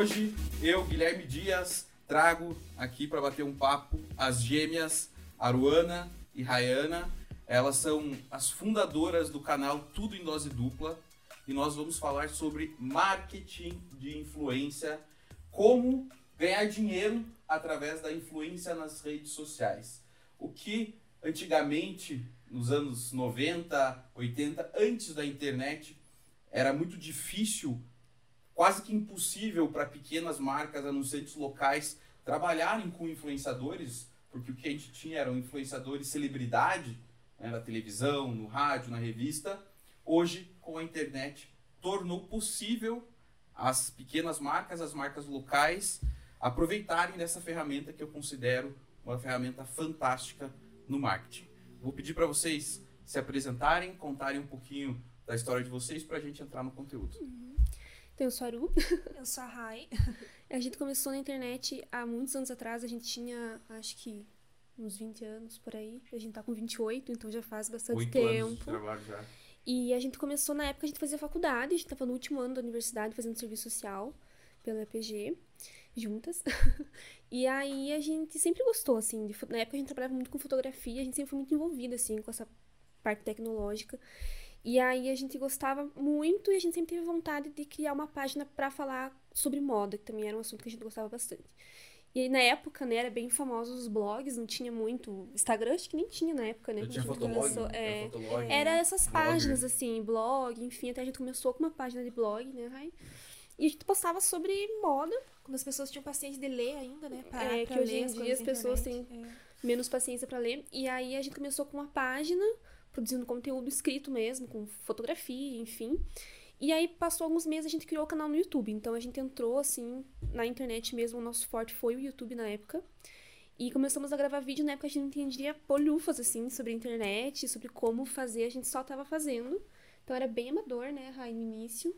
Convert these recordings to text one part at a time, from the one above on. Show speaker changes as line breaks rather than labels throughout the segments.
Hoje eu, Guilherme Dias, trago aqui para bater um papo as gêmeas Aruana e Rayana. Elas são as fundadoras do canal Tudo em Dose Dupla e nós vamos falar sobre marketing de influência, como ganhar dinheiro através da influência nas redes sociais. O que antigamente, nos anos 90, 80, antes da internet, era muito difícil, quase que impossível para pequenas marcas, anunciantes locais trabalharem com influenciadores, porque o que a gente tinha eram influenciadores celebridade, né, na televisão, no rádio, na revista. Hoje, com a internet, tornou possível as pequenas marcas, as marcas locais, aproveitarem dessa ferramenta que eu considero uma ferramenta fantástica no marketing. Vou pedir para vocês se apresentarem, contarem um pouquinho da história de vocês para a gente entrar no conteúdo.
Eu sou a Aru.
Eu sou a Rai.
A gente começou na internet há muitos anos atrás. A gente tinha, acho que, uns 20 anos por aí. A gente tá com 28, então já faz bastante
Oito
tempo.
anos de trabalho já.
E a gente começou na época, a gente fazia faculdade. A gente tava no último ano da universidade fazendo serviço social pela EPG, juntas. e aí a gente sempre gostou, assim. De, na época a gente trabalhava muito com fotografia. A gente sempre foi muito envolvida, assim, com essa parte tecnológica. E aí a gente gostava muito e a gente sempre teve vontade de criar uma página para falar sobre moda, que também era um assunto que a gente gostava bastante. E aí, na época, né, era bem famosos os blogs, não tinha muito. Instagram acho que nem tinha na época, né?
Tinha
quando a gente
fotolog,
começou. É,
fotolog.
era essas
Blogger.
páginas, assim, blog, enfim, até a gente começou com uma página de blog, né, Rai? E a gente postava sobre moda,
Quando as pessoas tinham paciência de ler ainda, né? Pra,
É,
pra
que hoje em
as
dia as pessoas
internet. É.
menos paciência para ler. E aí a gente começou com uma página, produzindo conteúdo escrito mesmo, com fotografia, enfim. E aí passou alguns meses a gente criou o canal no YouTube. Então a gente entrou assim na internet mesmo, o nosso forte foi o YouTube na época. E começamos a gravar vídeo na época a gente não entendia polufas assim sobre a internet, sobre como fazer, a gente só tava fazendo. Então era bem amador, né, Rai, no início.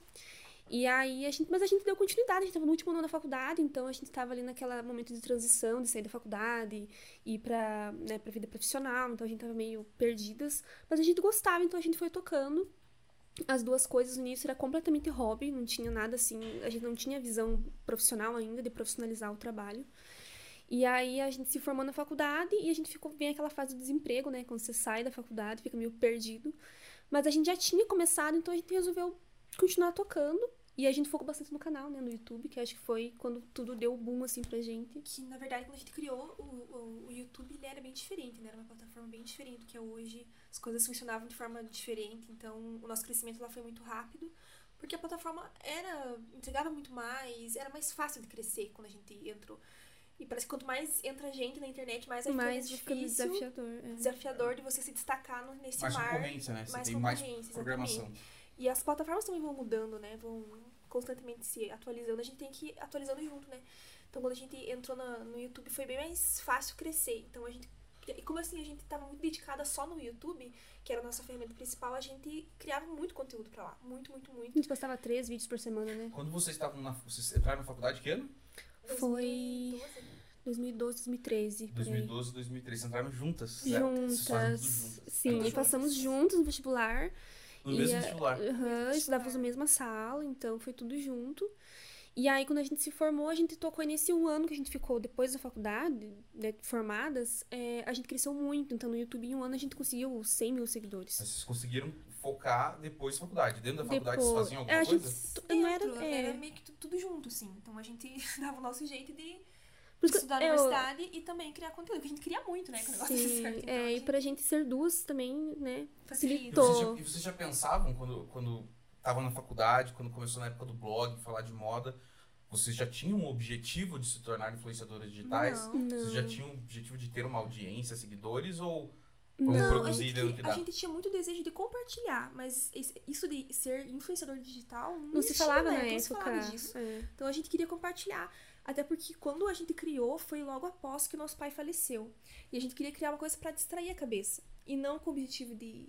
E aí a gente, mas a gente deu continuidade, a gente tava no último ano da faculdade, então a gente tava ali naquele momento de transição, de sair da faculdade e ir pra, né, pra vida profissional, então a gente tava meio perdidas, mas a gente gostava, então a gente foi tocando. As duas coisas no início era completamente hobby, não tinha nada assim, a gente não tinha visão profissional ainda de profissionalizar o trabalho. E aí a gente se formou na faculdade e a gente ficou vem aquela fase do desemprego, né, quando você sai da faculdade, fica meio perdido. Mas a gente já tinha começado, então a gente resolveu continuar tocando. E a gente focou bastante no canal, né, no YouTube, que acho que foi quando tudo deu boom, assim, pra gente.
Que, na verdade, quando a gente criou o, o, o YouTube, ele era bem diferente, né? Era uma plataforma bem diferente do que é hoje. As coisas funcionavam de forma diferente, então o nosso crescimento lá foi muito rápido. Porque a plataforma era entregava muito mais, era mais fácil de crescer quando a gente entrou. E parece que quanto mais entra gente na internet, mais ficando
Mas fica
difícil,
desafiador. é.
desafiador de você se destacar no- nesse
Mais
mar.
concorrência, né? Você
mais
tem mais programação.
E as plataformas também vão mudando, né? Vão constantemente se atualizando. A gente tem que ir atualizando junto, né? Então, quando a gente entrou na- no YouTube, foi bem mais fácil crescer. Então, a gente. E como assim, a gente estava muito dedicada só no YouTube, que era a nossa ferramenta principal, a gente criava muito conteúdo pra lá. Muito, muito,
A
muito.
gente postava três vídeos por semana, né?
Quando vocês estavam na. Vocês entraram na faculdade que ano?
Foi
2012.
2012, 2013. por aí.
2012, 2013. Vocês entraram juntas, certo?
Juntas.
juntas.
Sim, e passamos juntos no vestibular.
No
E
mesmo
a-
vestibular.
Aham, estudávamos na mesma sala, então foi tudo junto. E aí, quando a gente se formou, a gente tocou nesse um ano que a gente ficou depois da faculdade, né, formadas, é, a gente cresceu muito. Então, no YouTube, em um ano, a gente conseguiu 100 mil seguidores.
Mas vocês conseguiram focar depois da faculdade. Dentro da faculdade
Depois-
vocês faziam alguma
é, a gente
coisa?
tu- não era,
Dentro,
é,
era meio que tu- tudo junto, assim. Então, a gente dava o nosso jeito de estudar na
eu-
universidade e também criar conteúdo. Porque a gente cria muito, né? Que o negócio
Sim,
certo. Então,
é,
a
e
gente
pra gente ser duas também, né,
E
facilita.
vocês,
facilitou.
já, e vocês já pensavam, quando, quando estavam na faculdade, quando começou na época do blog, falar de moda, vocês já tinham um objetivo de se tornar influenciadoras digitais?
Não.
Vocês já
Não.
tinham o objetivo de ter uma audiência, seguidores, ou vamos
Não,
a
produzir
gente,
dentro do que
a gente tinha muito desejo de compartilhar, mas isso de ser influenciador digital não,
Não se falava
né? Não se falava disso.
é.
Então a gente queria compartilhar. Até porque quando a gente criou foi logo após que nosso pai faleceu. E a gente queria criar uma coisa pra distrair a cabeça. E não com o objetivo de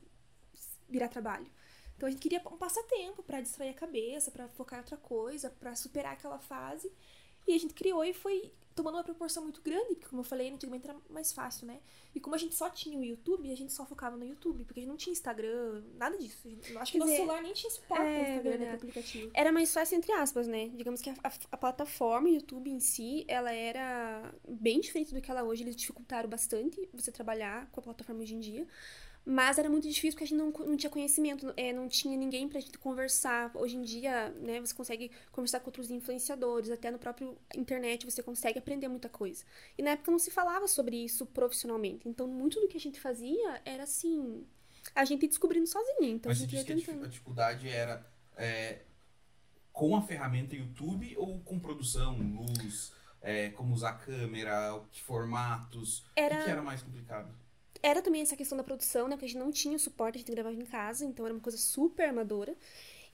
virar trabalho. Então a gente queria um passatempo pra distrair a cabeça, pra focar em outra coisa, pra superar aquela fase. E a gente criou e foi tomando uma proporção muito grande, porque como eu falei, antigamente era mais fácil, né? E como a gente só tinha o YouTube, a gente só focava no YouTube, porque a gente não tinha Instagram, nada disso. Eu acho que
Quer
nosso
dizer,
celular nem tinha suporte
é,
pro Instagram, né, pro aplicativo.
Era mais fácil, entre aspas, né? Digamos que a, a- a plataforma YouTube em si, ela era bem diferente do que ela hoje. Eles dificultaram bastante você trabalhar com a plataforma hoje em dia. Mas era muito difícil porque a gente não, não tinha conhecimento, é, não tinha ninguém pra gente conversar. Hoje em dia, né, você consegue conversar com outros influenciadores, até no próprio internet você consegue aprender muita coisa. E na época não se falava sobre isso profissionalmente. Então, muito do que a gente fazia era assim, a gente descobrindo sozinha. Então,
Mas
a gente ia tentando.
a dificuldade era é, com a ferramenta YouTube ou com produção, luz, é, como usar câmera, que formatos?
Era-
O que era mais complicado?
Era também essa questão da produção, né? Porque a gente não tinha suporte, a gente gravava em casa, então era uma coisa super amadora.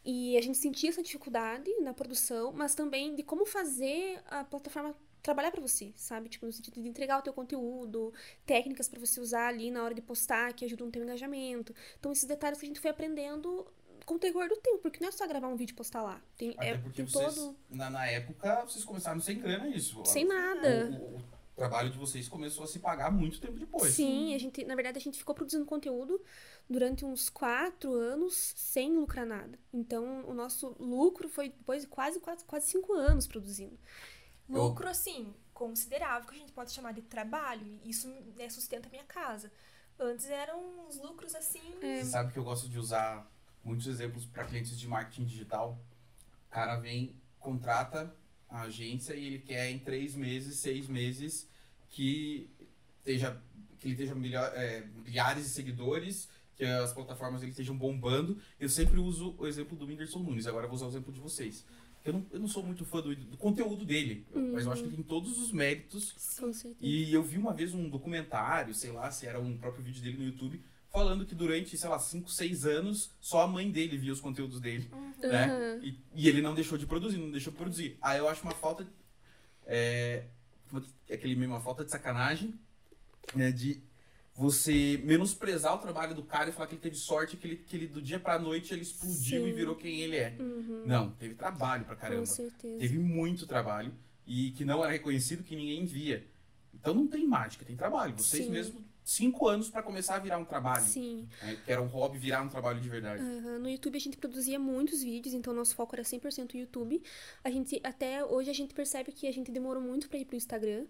E a gente sentia essa dificuldade na produção, mas também de como fazer a plataforma trabalhar pra você, sabe? Tipo, no sentido de entregar o teu conteúdo, técnicas pra você usar ali na hora de postar, que ajudam no teu engajamento. Então, esses detalhes que a gente foi aprendendo com o decorrer do tempo, porque não é só gravar um vídeo e postar lá. Tem,
Até
é,
porque
tem
vocês,
todo...
na, na época, vocês começaram sem grana isso.
Sem nada.
O, o- o trabalho de vocês começou a se pagar muito tempo depois.
Sim, a gente, na verdade, a gente ficou produzindo conteúdo durante uns quatro anos sem lucrar nada. Então, o nosso lucro foi depois de quase, quase, quase cinco anos produzindo.
Eu-
Lucro, assim, considerável, que a gente pode chamar de trabalho, isso né, sustenta a minha casa. Antes eram uns lucros assim.
É.
Você sabe que eu gosto de usar muitos exemplos para clientes de marketing digital. O cara vem, contrata a agência e ele quer em três meses, seis meses que esteja que ele esteja milha- é, milhares de seguidores, que as plataformas ele estejam bombando. Eu sempre uso o exemplo do Whindersson Nunes. Agora vou usar o exemplo de vocês. Eu não, eu não sou muito fã do, do conteúdo dele, mas eu acho que ele tem todos os méritos
Com certeza.
e eu vi uma vez um documentário, sei lá, se era um próprio vídeo dele no YouTube, falando que durante, sei lá, 5, 6 anos, só a mãe dele via os conteúdos dele, né?
Aham.
E, e ele não deixou de produzir, não deixou de produzir. Aí eu acho uma falta, é, aquele mesmo, uma falta de sacanagem, né, de você menosprezar o trabalho do cara e falar que ele teve sorte, que ele, que ele do dia pra noite ele explodiu
Sim.
e virou quem ele é.
Uhum.
Não, teve trabalho pra
Com
caramba.
certeza.
Teve muito trabalho e que não era reconhecido, que ninguém via. Então não tem mágica, tem trabalho. Vocês
Sim.
mesmo, cinco anos pra começar a virar um trabalho.
Sim.
né? Que era um hobby, virar um trabalho de verdade.
Aham, No YouTube a gente produzia muitos vídeos, então nosso foco era 100% YouTube. A gente até hoje a gente percebe que a gente demorou muito pra ir pro Instagram.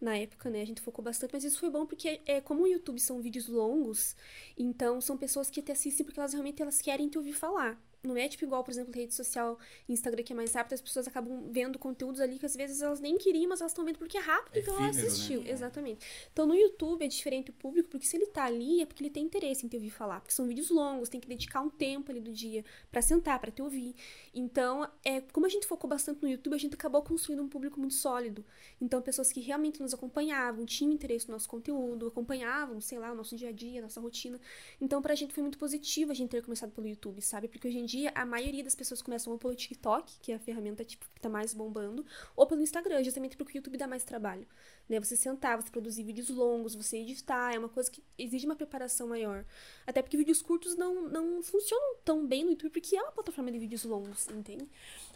Na época, né, a gente focou bastante, mas isso foi bom porque é como o YouTube são vídeos longos, então são pessoas que te assistem porque elas realmente elas querem te ouvir falar. Não é tipo igual, por exemplo, rede social, Instagram que é mais rápido, as pessoas acabam vendo conteúdos ali que às vezes elas nem queriam, mas elas estão vendo porque é rápido,
É
então ela
né?
assistiu.
É.
Exatamente. Então no YouTube é diferente o público, porque se ele tá ali é porque ele tem interesse em te ouvir falar, porque são vídeos longos, tem que dedicar um tempo ali do dia pra sentar, pra te ouvir. Então, é, como a gente focou bastante no YouTube, a gente acabou construindo um público muito sólido. Então, pessoas que realmente nos acompanhavam, tinham interesse no nosso conteúdo, acompanhavam, sei lá, o nosso dia a dia, a nossa rotina. Então, pra gente foi muito positivo a gente ter começado pelo YouTube, sabe? Porque hoje em dia a maioria das pessoas começam ou pelo TikTok, que é a ferramenta tipo, que tá mais bombando, ou pelo Instagram, justamente porque o YouTube dá mais trabalho. Né? Você sentar, você produzir vídeos longos, você editar, é uma coisa que exige uma preparação maior. Até porque vídeos curtos não, não funcionam tão bem no YouTube, porque é uma plataforma de vídeos longos, entende?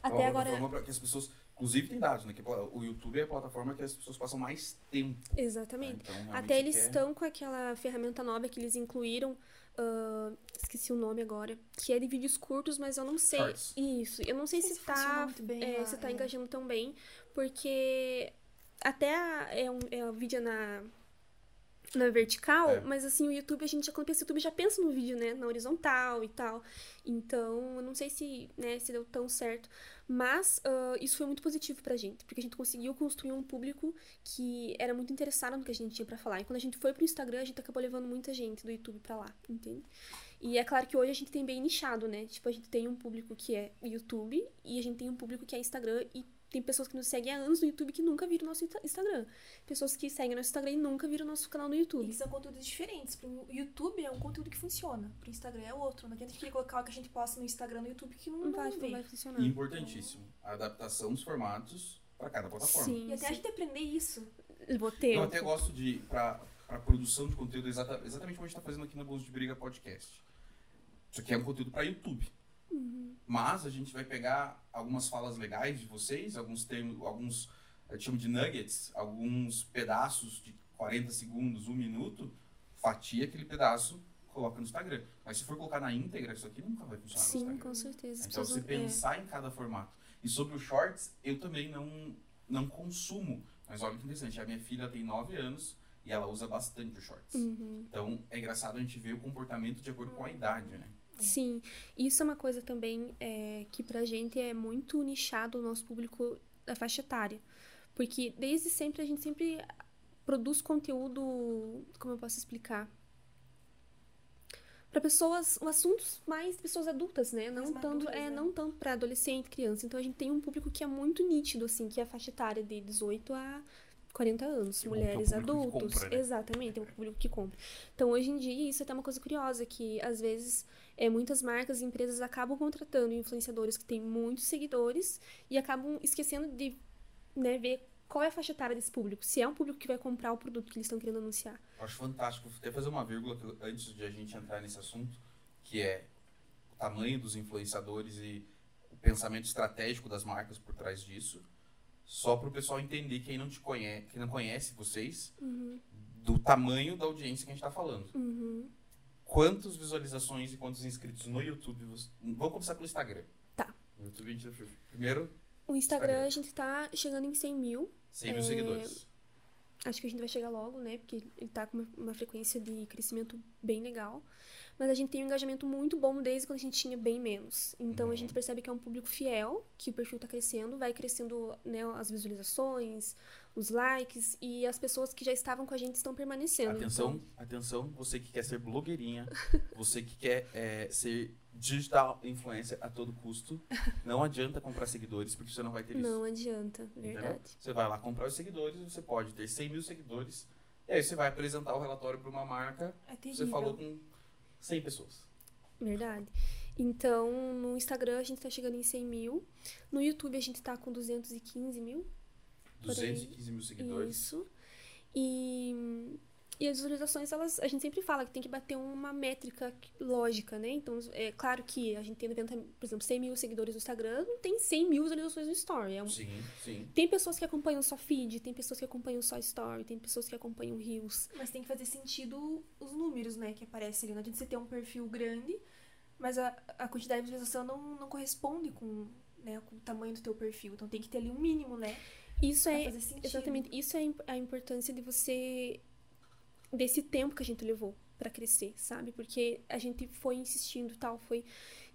É
Até
uma
agora.
pra que as pessoas, inclusive tem dados, né? Que o YouTube é a plataforma que as pessoas passam mais tempo. né?
Exatamente.
Então, realmente
Até eles
quer-
estão com aquela ferramenta nova que eles incluíram. ah, esqueci o nome agora. Que é de vídeos curtos, mas eu não sei.
Shorts.
Isso. Eu não sei se, tá,
bem
é,
lá,
se tá
é.
engajando tão bem. Porque até a- é um, é um vídeo na. Na vertical,
É.
mas assim, o YouTube, a gente já, quando pensa YouTube, já pensa no vídeo, né? Na horizontal e tal. Então, eu não sei se, né, se deu tão certo. Mas ah, isso foi muito positivo pra gente, porque a gente conseguiu construir um público que era muito interessado no que a gente tinha pra falar. E quando a gente foi pro Instagram, a gente acabou levando muita gente do YouTube pra lá, entende? E é claro que hoje a gente tem bem nichado, né? Tipo, a gente tem um público que é YouTube e a gente tem um público que é Instagram e tem pessoas que nos seguem há anos no YouTube que nunca viram o nosso Insta- Instagram. Pessoas que seguem nosso Instagram e nunca viram o nosso canal no
E
YouTube.
que são conteúdos diferentes. Pro YouTube é um conteúdo que funciona. Pro Instagram é outro. Não adianta a gente querer colocar o que a gente posta no Instagram no YouTube que não,
Não vai, não vai funcionar.
E importantíssimo, a adaptação dos formatos para cada plataforma.
Sim,
E até a
sim.
gente aprender isso.
Vou ter.
Eu até gosto de, para a produção de conteúdo, exata- exatamente como a gente está fazendo aqui na Bons de Briga Podcast. Isso aqui é um conteúdo para YouTube. Mas a gente vai pegar algumas falas legais de vocês, alguns termos, alguns eu chamo de nuggets, alguns pedaços de 40 segundos, um minuto, fatia aquele pedaço, coloca no Instagram. Mas se for colocar na íntegra, isso aqui nunca vai funcionar
Sim, com certeza.
Então você
não- é.
pensar em cada formato. E sobre os shorts, eu também não, não consumo. Mas olha que interessante, a minha filha tem 9 anos e ela usa bastante os shorts.
Uhum.
Então é engraçado a gente ver o comportamento de acordo com a idade, né?
Sim, isso é uma coisa também é, que pra gente é muito nichado o nosso público da faixa etária. Porque desde sempre a gente sempre produz conteúdo, como eu posso explicar? Para pessoas, assuntos mais pessoas adultas, né? Não tanto, é,
né?
não tanto para adolescente, criança. Então a gente tem um público que é muito nítido assim, que é a faixa etária de 18 a 40 anos,
Que é
mulheres
que
adultos.
compra, né?
Exatamente, é o público que compra. Então, hoje em dia, isso é até uma coisa curiosa, que às vezes é, muitas marcas e empresas acabam contratando influenciadores que têm muitos seguidores e acabam esquecendo de né, ver qual é a faixa etária desse público, se é um público que vai comprar o produto que eles estão querendo anunciar.
Acho fantástico. Vou até fazer uma vírgula que- antes de a gente entrar nesse assunto, que é o tamanho dos influenciadores e o pensamento estratégico das marcas por trás disso. Só para o pessoal entender quem não te conhece, quem não conhece vocês, do tamanho da audiência que a gente está falando.
Uhum.
Quantas visualizações e quantos inscritos no YouTube? você- Vamos começar pelo Instagram.
Tá.
No YouTube a gente primeiro
O Instagram,
Instagram.
a gente tá chegando em 100 mil.
100 mil
É,
seguidores.
Acho que a gente vai chegar logo, né? Porque ele tá com uma, uma frequência de crescimento bem legal. Mas a gente tem um engajamento muito bom desde quando a gente tinha bem menos. Então a
Uhum.
gente percebe que é um público fiel, que o perfil tá crescendo, vai crescendo né, as visualizações, os likes e as pessoas que já estavam com a gente estão permanecendo.
Atenção,
Então,
atenção, você que quer ser blogueirinha, você que quer é, ser digital influencer a todo custo, não adianta comprar seguidores, porque você não vai ter isso.
não adianta,
entendeu?
verdade.
Você vai lá comprar os seguidores, você pode ter 100 mil seguidores, e aí você vai apresentar o relatório para uma marca,
É terrível.
você falou com 100 pessoas.
Verdade. Então, no Instagram a gente tá chegando em 100 mil. No YouTube a gente tá com 215 mil. Por aí.
215 mil seguidores.
Isso. E, e as visualizações, elas, a gente sempre fala que tem que bater uma métrica lógica, né? Então, é claro que a gente tem 90, por exemplo, 100 mil seguidores no Instagram, não tem 100 mil visualizações no Story. É um-
Sim, sim.
Tem pessoas que acompanham só feed, tem pessoas que acompanham só Story, tem pessoas que acompanham Reels.
Mas tem que fazer sentido os números, né, que aparecem ali. Não adianta você ter um perfil grande, mas a, a quantidade de visualização não, não corresponde com, né, com o tamanho do teu perfil. Então tem que ter ali um mínimo, né?
Isso
Pra
é
fazer sentido.
exatamente isso é a importância de você desse tempo que a gente levou pra crescer, sabe? Porque a gente foi insistindo e tal, foi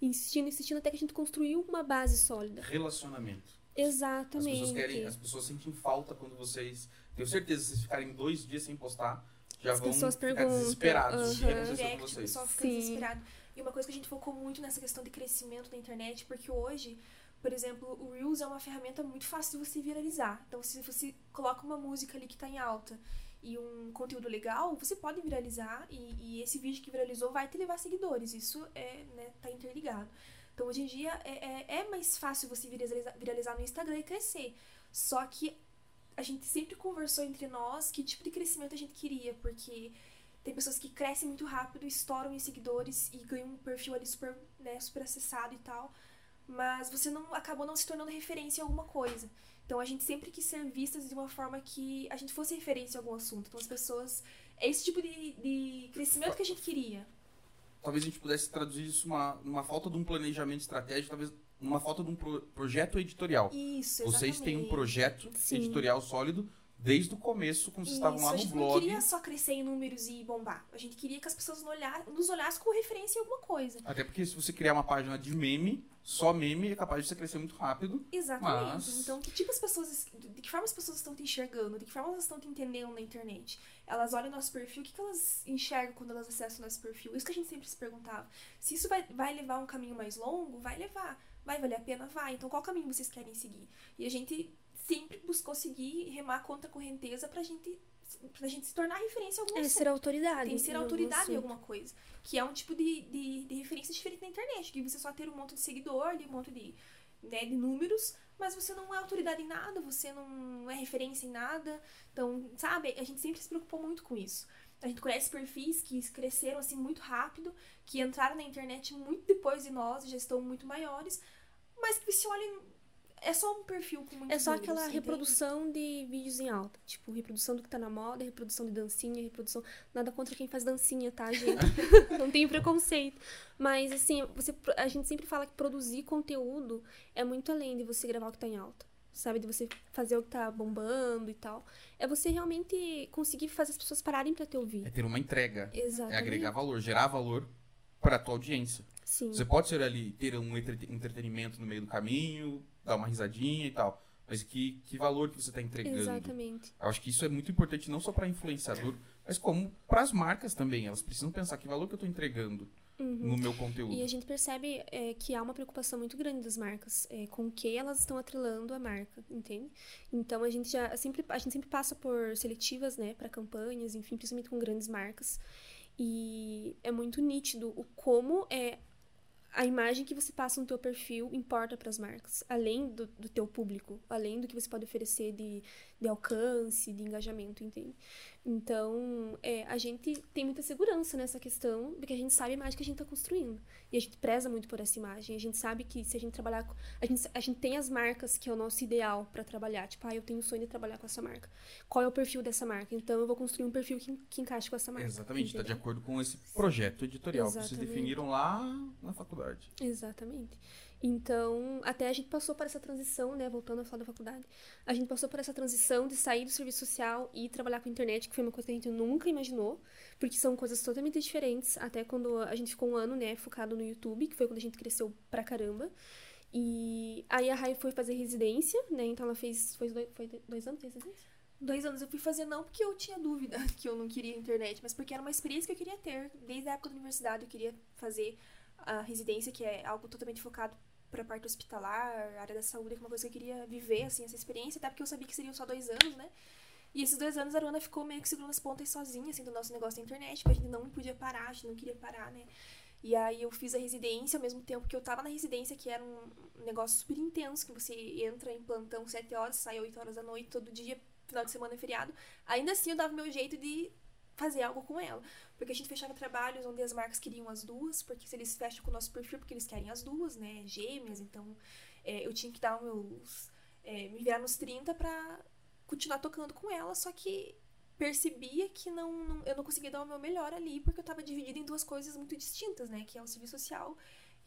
insistindo, insistindo até que a gente construiu uma base sólida.
Relacionamento. As
Exatamente.
pessoas querem, as pessoas sentem falta quando vocês. Tenho certeza, se vocês ficarem dois dias sem postar, já
As
vão
pessoas
ficar
perguntam,
desesperados. O que
aham.
aconteceu com
direct, o pessoal fica
Sim.
desesperado. E uma coisa que a gente focou muito nessa questão de crescimento da internet, porque hoje, por exemplo, o Reels é uma ferramenta muito fácil de você viralizar. Então, se você coloca uma música ali que tá em alta e um conteúdo legal, você pode viralizar e, e esse vídeo que viralizou vai te levar seguidores. Isso é, né, tá interligado. Então, hoje em dia, é, é, é mais fácil você viralizar, viralizar no Instagram e crescer. Só que a gente sempre conversou entre nós que tipo de crescimento a gente queria, porque tem pessoas que crescem muito rápido, estouram em seguidores e ganham um perfil ali super, né, super acessado e tal. Mas você não acabou não se tornando referência em alguma coisa. Então a gente sempre quis ser vistas de uma forma que a gente fosse referência em algum assunto. Então as pessoas. É esse tipo de, de crescimento que a gente queria.
Talvez a gente pudesse traduzir isso numa, numa falta de um planejamento estratégico, talvez numa falta de um pro- projeto editorial.
Isso,
Vocês têm um
exatamente.
projeto
Sim.
editorial sólido desde o começo, quando vocês estavam lá
a
no
gente
blog.
não queria só crescer em números e bombar. A gente queria que as pessoas nos olhassem como referência em alguma coisa.
Até porque se você criar uma página de meme, só meme é capaz de você crescer muito rápido.
Exatamente.
Mas-
Então, que tipo as pessoas. De que forma as pessoas estão te enxergando? De que forma elas estão te entendendo na internet? Elas olham o nosso perfil, o que, que elas enxergam quando elas acessam o nosso perfil? Isso que a gente sempre se perguntava. Se isso vai, vai levar um caminho mais longo, vai levar. Vai valer a pena? Vai. Então, qual caminho vocês querem seguir? E a gente sempre buscou seguir, remar contra a correnteza pra gente, pra gente se tornar referência em algum
É
assunto.
ser autoridade.
Tem que ser autoridade em alguma coisa. Que é um tipo de, de, de referência diferente na internet. Que você só ter um monte de seguidor, ali, um monte de, né, de números, mas você não é autoridade em nada, você não é referência em nada. Então, sabe, a gente sempre se preocupou muito com isso. A gente conhece perfis que cresceram assim muito rápido, que entraram na internet muito depois de nós, já estão muito maiores, mas que você olha. É só um perfil com muitos
É só
números,
aquela
entende?
reprodução de vídeos em alta. Tipo, reprodução do que tá na moda, reprodução de dancinha, reprodução. Nada contra quem faz dancinha, tá, gente? Não tenho preconceito. Mas, assim, você, a gente sempre fala que produzir conteúdo é muito além de você gravar o que tá em alta. Sabe? De você fazer o que tá bombando e tal. É você realmente conseguir fazer as pessoas pararem pra te
É
ouvir.
ter uma entrega.
Exatamente.
É agregar valor, gerar valor para a tua audiência.
Sim.
Você pode ser ali, ter um entrete- entretenimento no meio do caminho, dar uma risadinha e tal. Mas que, que valor que você está entregando?
Exatamente.
Eu acho que isso é muito importante não só para influenciador, mas como para as marcas também. Elas precisam pensar que valor que eu estou entregando no meu conteúdo.
Uhum. E a gente percebe é, que há uma preocupação muito grande das marcas é, com o que elas estão atrelando a marca, entende? Então a gente já sempre a gente sempre passa por seletivas, né, para campanhas, enfim, principalmente com grandes marcas. E é muito nítido o como é a imagem que você passa no teu perfil importa para as marcas, além do, do teu público, além do que você pode oferecer de, de alcance, de engajamento, entende? Então, é, a gente tem muita segurança nessa questão, porque a gente sabe a imagem que a gente está construindo. E a gente preza muito por essa imagem. A gente sabe que se a gente trabalhar com. A gente, a gente tem as marcas que é o nosso ideal para trabalhar. Tipo, ah, eu tenho o sonho de trabalhar com essa marca. Qual é o perfil dessa marca? Então, eu vou construir um perfil que, que encaixe com essa marca.
Exatamente, está de acordo com esse projeto editorial que vocês
Exatamente.
definiram lá na faculdade.
Exatamente. Então, até a gente passou por essa transição, né? Voltando a falar da faculdade. A gente passou por essa transição de sair do serviço social e trabalhar com a internet, que foi uma coisa que a gente nunca imaginou, porque são coisas totalmente diferentes. Até quando a gente ficou um ano, né, focado no YouTube, que foi quando a gente cresceu pra caramba. E aí a Rai foi fazer residência, né? Então ela fez. Foi dois, foi dois anos residência?
Dois anos eu fui fazer não porque eu tinha dúvida que eu não queria internet, mas porque era uma experiência que eu queria ter. Desde a época da universidade eu queria fazer a residência, que é algo totalmente focado pra parte hospitalar, área da saúde, que é uma coisa que eu queria viver, assim, essa experiência, até porque eu sabia que seriam só dois anos, né? E esses dois anos a Aruana ficou meio que segurando as pontas sozinha, assim, do nosso negócio da internet, porque a gente não podia parar, a gente não queria parar, né? E aí eu fiz a residência ao mesmo tempo que eu tava na residência, que era um negócio super intenso, que você entra em plantão 7 horas, sai 8 horas da noite, todo dia, final de semana é feriado. Ainda assim eu dava meu jeito de fazer algo com ela. Porque a gente fechava trabalhos onde as marcas queriam as duas, porque se eles fecham com o nosso perfil, porque eles querem as duas, né? Gêmeas, então é, eu tinha que dar meus. é, me virar nos 30 pra continuar tocando com ela, só que percebia que não, não- eu não conseguia dar o meu melhor ali, porque eu tava dividida em duas coisas muito distintas, né? Que é o serviço social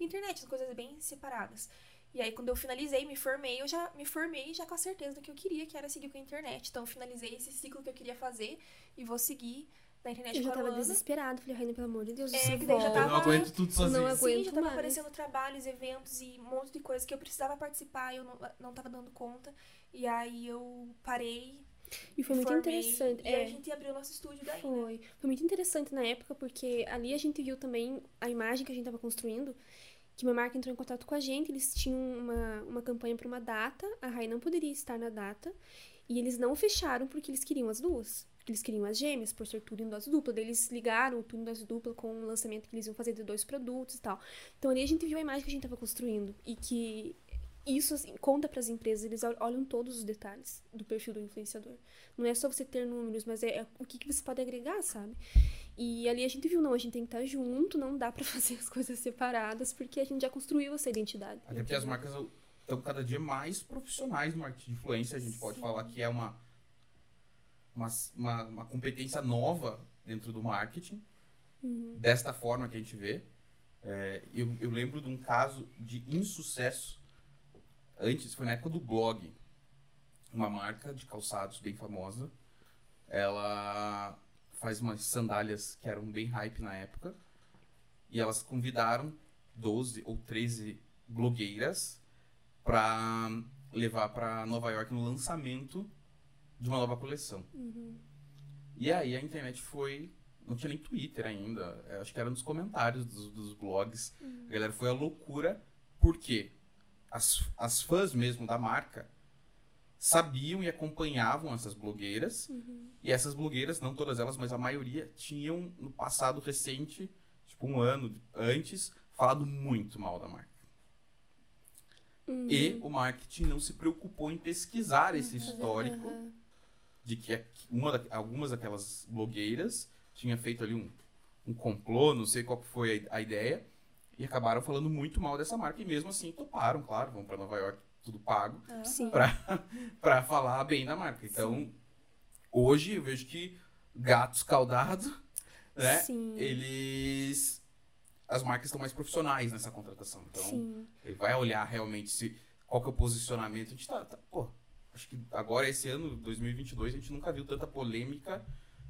e internet, são coisas bem separadas. E aí, quando eu finalizei, me formei, eu já me formei já com a certeza do que eu queria, que era seguir com a internet. Então, finalizei esse ciclo que eu queria fazer e vou seguir na internet
Eu já tava
Luana.
desesperada. Falei, Raina, pelo amor de Deus,
É,
você
que daí já
volta.
Eu não
tava-
aguento tudo sozinho.
Não aguento
Sim, já tava
mais.
aparecendo trabalhos, eventos e um monte de coisa que eu precisava participar e eu não, não tava dando conta. E aí eu parei,
E foi muito
formei,
interessante.
E
É.
a gente abriu nosso estúdio daí, né?
Foi. Foi muito interessante na época, porque ali a gente viu também a imagem que a gente estava construindo, que uma marca entrou em contato com a gente, eles tinham uma, uma campanha para uma data, a Rai não poderia estar na data, e eles não fecharam porque eles queriam as duas. Eles queriam as gêmeas, por ser tudo em dose dupla. Daí eles ligaram o tudo em dose dupla com o lançamento que eles iam fazer de dois produtos e tal. Então ali a gente viu a imagem que a gente estava construindo. E que isso assim, conta para as empresas, eles ol- olham todos os detalhes do perfil do influenciador. Não é só você ter números, mas é, é o que, que você pode agregar, sabe? E ali a gente viu, não, a gente tem que estar junto, não dá pra fazer as coisas separadas, porque a gente já construiu essa identidade.
Até porque as marcas estão cada dia mais profissionais no marketing de influência. A gente pode falar que é uma, uma, uma, uma competência nova dentro do marketing, desta forma que a gente vê. É, eu, eu lembro de um caso de insucesso, antes, foi na época do blog. Uma marca de calçados bem famosa. Ela faz umas sandálias que eram bem hype na época. E elas convidaram 12 ou 13 blogueiras para levar para Nova York no lançamento de uma nova coleção. E aí a internet foi. Não tinha nem Twitter ainda. eu Acho que era nos comentários dos, dos blogs. A galera foi a loucura, porque as, as fãs mesmo da marca sabiam e acompanhavam essas blogueiras. E essas blogueiras, não todas elas, mas a maioria, tinham no passado recente, tipo um ano antes, falado muito mal da marca. E o marketing não se preocupou em pesquisar esse histórico
Aham.
De que uma da- algumas daquelas blogueiras tinha feito ali um, um complô, não sei qual que foi a, a ideia, e acabaram falando muito mal dessa marca, e mesmo assim toparam, claro, vão para Nova York tudo pago,
Ah,
Sim.
para falar bem da marca. Então, hoje eu vejo que gato escaldado, né?
Sim.
Eles. As marcas estão mais profissionais nessa contratação. Então,
Sim.
ele vai olhar realmente se qual que é o posicionamento. A gente tá, tá- pô, acho que agora esse ano, 2022, a gente nunca viu tanta polêmica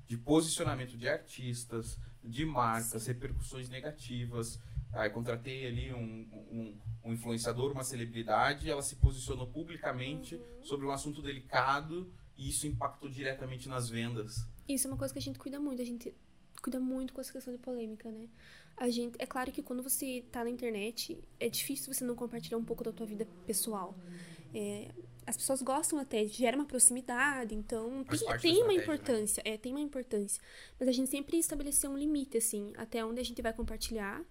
de posicionamento de artistas, de marcas, repercussões negativas. Aí contratei ali um, um, um influenciador, uma celebridade, ela se posicionou publicamente sobre um assunto delicado e isso impactou diretamente nas vendas.
Isso é uma coisa que a gente cuida muito, a gente cuida muito com essa questão de polêmica, né? A gente, é claro que quando você tá na internet, é difícil você não compartilhar um pouco da tua vida pessoal. É, as pessoas gostam até, gera uma proximidade, então tem, tem uma
né?
importância, é, tem uma importância. Mas a gente sempre estabeleceu um limite, assim, até onde a gente vai compartilhar,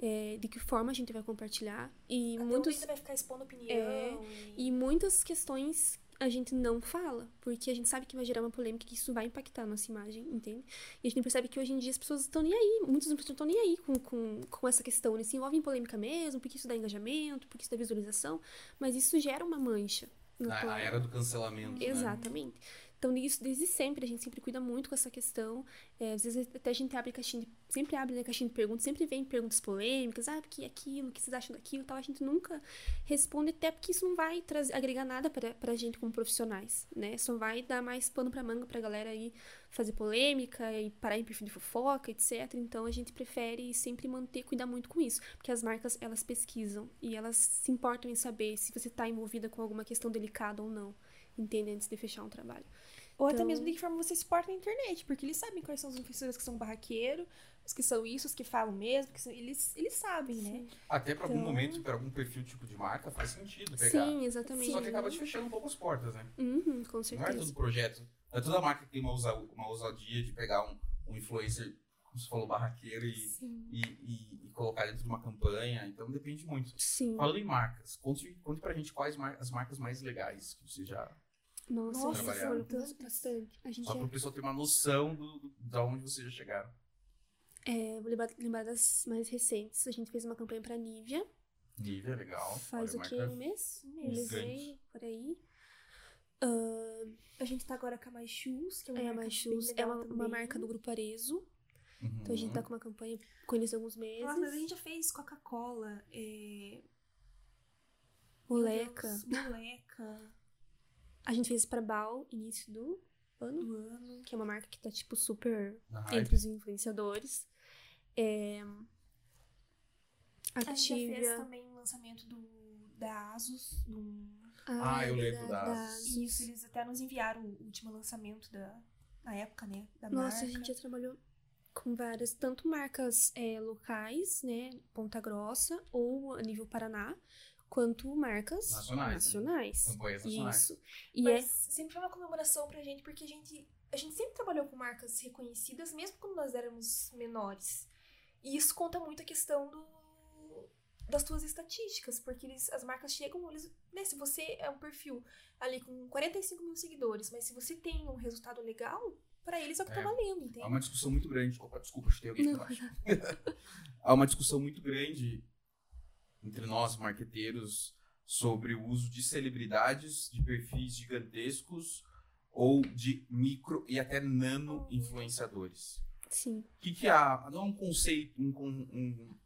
é, de que forma a gente vai compartilhar, e
Até
muitos...
você vai ficar expondo opinião.
É, E muitas questões a gente não fala, porque a gente sabe que vai gerar uma polêmica, que isso vai impactar a nossa imagem, entende? E a gente percebe que hoje em dia as pessoas estão nem aí, muitas pessoas não estão nem aí com, com, com essa questão, eles se envolvem em polêmica mesmo, porque isso dá engajamento, porque isso dá visualização, mas isso gera uma mancha.
Na, na era do cancelamento. né?
Então, isso desde sempre, a gente sempre cuida muito com essa questão. É, às vezes até a gente abre caixinha de, sempre abre né, caixinha de perguntas, sempre vem perguntas polêmicas, ah, porque aquilo, o que vocês acham daquilo tal. A gente nunca responde, até porque isso não vai trazer, agregar nada pra, pra gente como profissionais, né? Só vai dar mais pano pra manga pra galera aí fazer polêmica e parar em perfil de fofoca, etc. Então a gente prefere sempre manter, cuidar muito com isso. Porque as marcas, elas pesquisam e elas se importam em saber se você tá envolvida com alguma questão delicada ou não. Entende? Antes de fechar um trabalho.
Ou até
Então-
mesmo de que forma você se porta na internet, porque eles sabem quais são os influenciadores que são barraqueiros, os que são isso, os que falam mesmo, que são- eles, eles sabem, né?
Até para algum
Então-
momento, para algum perfil tipo de marca, faz sentido pegar.
Sim, exatamente.
Só que acaba te fechando um pouco as portas, né?
Uhum, com
Não é
certeza.
todo projeto. Não é toda marca que tem uma, ousa, uma ousadia de pegar um, um influencer, como você falou, barraqueiro e,
Sim.
e, e- e colocar dentro de uma campanha. Então depende muito.
Sim.
Falando em marcas, conte, conte pra gente quais mar- as marcas mais legais que você já.
Nossa,
Nossa,
foram bastante. A gente
Só
já
para o pessoal ter uma noção do, do, da onde vocês já chegaram.
É, vou lembrar, lembrar das mais recentes. A gente fez uma campanha pra Nivea.
Nivea, legal.
Faz
Olha,
o quê? Um mês? Um
mês.
aí, por aí. Ah,
A gente tá agora com a Mais Shoes, que é uma
é, a
marca
Mais Shoes é uma, uma marca do Grupo Arezo.
Uhum.
Então a gente tá com uma campanha com eles há alguns meses.
Nossa, mas a gente já fez Coca-Cola, é...
Moleca.
Deus, Moleca
A gente fez pra Bal, início do ano.
do ano.
Que é uma marca que tá, tipo, super
Na
entre os influenciadores. É...
A gente já fez também o lançamento do, da Asus. Do...
Ah, eu lembro
verdade,
da Asus.
Isso, eles até nos enviaram o último lançamento da, na época, né? Da
Nossa,
marca.
a gente já trabalhou com várias, tanto marcas é, locais, né, Ponta Grossa ou a nível Paraná, quanto marcas
Nacionais, né?
nacionais.
Campanhas nacionais.
Isso. E
Mas
é
sempre foi uma comemoração pra gente, porque a gente, a gente sempre trabalhou com marcas reconhecidas, mesmo quando nós éramos menores. E isso conta muito a questão do, das tuas estatísticas, porque eles, as marcas chegam, eles, né, se você é um perfil ali com 45 mil seguidores, mas se você tem um resultado legal, pra eles é o que
É.
tá valendo, entende?
Há uma discussão muito grande. Opa, desculpa, chutei alguém. Há uma discussão muito grande entre nós, marqueteiros, sobre o uso de celebridades, de perfis gigantescos ou de micro e até nano influenciadores.
sim.
O que, que há? Não há um conceito, um, um,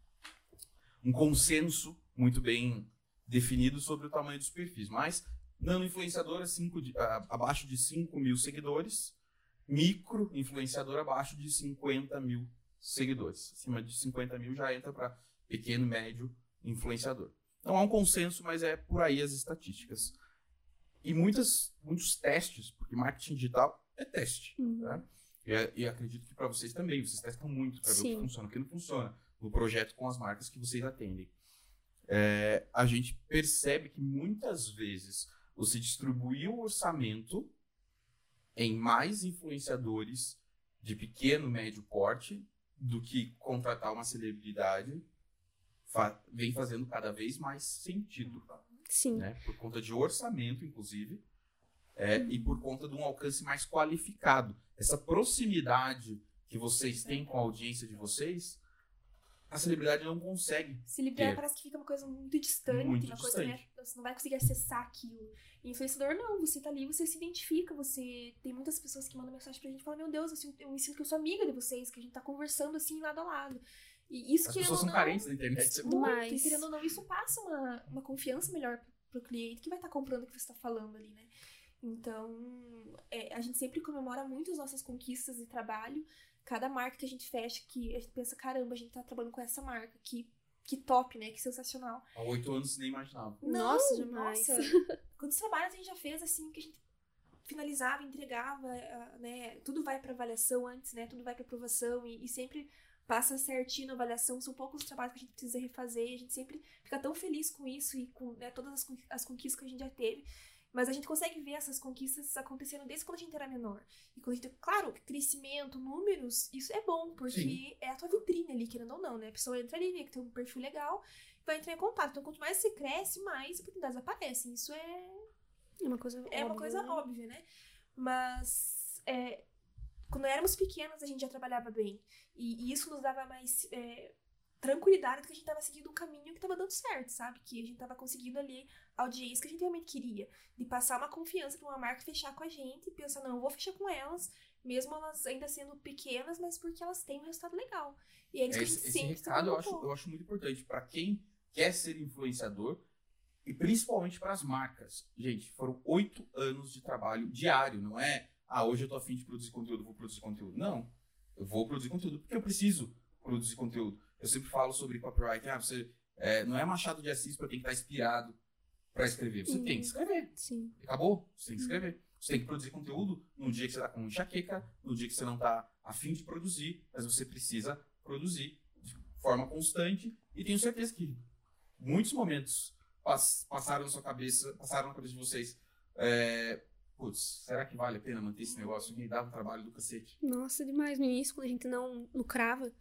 um consenso muito bem definido sobre o tamanho dos perfis, mas nano influenciador é cinco de- a- abaixo de 5 mil seguidores, micro influenciador abaixo de 50 mil seguidores. Acima de 50 mil já entra para pequeno, médio influenciador. Não há um consenso, mas é por aí as estatísticas. E muitas, muitos testes, porque marketing digital é teste.
Uhum.
Tá? E, e acredito que para vocês também, vocês testam muito para ver o que funciona e o que não funciona no projeto com as marcas que vocês atendem. É, a gente percebe que muitas vezes você distribui o orçamento em mais influenciadores de pequeno, médio porte do que contratar uma celebridade fa- vem fazendo cada vez mais sentido
Sim.
né? Por conta de orçamento, inclusive, é, e por conta de um alcance mais qualificado. Essa proximidade que vocês têm com a audiência de vocês a celebridade não consegue.
Celebridade parece que fica uma coisa muito distante,
Muito
uma coisa, né?
distante.
Você não vai conseguir acessar aquilo. E influenciador não, você tá ali, você se identifica, você. Tem muitas pessoas que mandam mensagem pra gente e falam, meu Deus, eu, sinto- eu me sinto que eu sou amiga de vocês, que a gente tá conversando assim lado a lado. E isso
As pessoas são
não,
carentes da internet. Você...
Muito,
Demais.
e querendo ou não, isso passa uma, uma confiança melhor pro, cliente que vai estar comprando o que você tá falando ali, né? Então, é, a gente sempre comemora muito as nossas conquistas de trabalho. Cada marca que a gente fecha, que a gente pensa, caramba, a gente tá trabalhando com essa marca, que, que top, né? Que sensacional.
Há oito anos nem imaginava.
Nossa, jamais.
Nossa, quantos trabalhos a gente já fez, assim, que a gente finalizava, entregava, ah, né? Tudo vai pra avaliação antes, né? Tudo vai pra aprovação e, e sempre passa certinho na avaliação. São poucos os trabalhos que a gente precisa refazer. e A gente sempre fica tão feliz com isso e com né, todas as, con- as conquistas que a gente já teve. Mas a gente consegue ver essas conquistas acontecendo desde quando a gente era menor. E quando a gente, claro, crescimento, números, isso é bom, porque
Sim.
é a tua vitrine ali, querendo ou não, né? A pessoa entra ali, vê que tem um perfil legal, vai entrar em contato. Então, quanto mais você cresce, mais oportunidades aparecem. Isso é,
É uma coisa
é uma
óbvia,
coisa
né?
óbvia, né? Mas é, quando éramos pequenas, a gente já trabalhava bem. E, e isso nos dava mais é, tranquilidade de que a gente estava seguindo um caminho que estava dando certo, sabe? Que a gente estava conseguindo ali a audiência que a gente realmente queria. De passar uma confiança para uma marca fechar com a gente e pensar, não, eu vou fechar com elas, mesmo elas ainda sendo pequenas, mas porque elas têm um resultado legal. E é isso que a gente
Esse, esse
sempre se
recado eu acho, eu acho muito importante para quem quer ser influenciador e principalmente para as marcas. Gente, foram oito anos de trabalho diário, não é? Ah, hoje eu tô afim de produzir conteúdo, vou produzir conteúdo. Não. Eu vou produzir conteúdo porque eu preciso produzir conteúdo. Eu sempre falo sobre copyright. Ah, você é, não é Machado de Assis para quem tá inspirado para escrever. Você
Uhum.
tem que escrever.
Sim.
Acabou? Você tem que escrever. Você tem que produzir conteúdo no dia que você tá com enxaqueca, no dia que você não tá afim de produzir, mas você precisa produzir de forma constante. E tenho certeza que muitos momentos pass- passaram na sua cabeça, passaram na cabeça de vocês. É, Putz, será que vale a pena manter esse negócio aqui? Dá um trabalho do cacete.
Nossa, demais. No início, quando a gente não lucrava,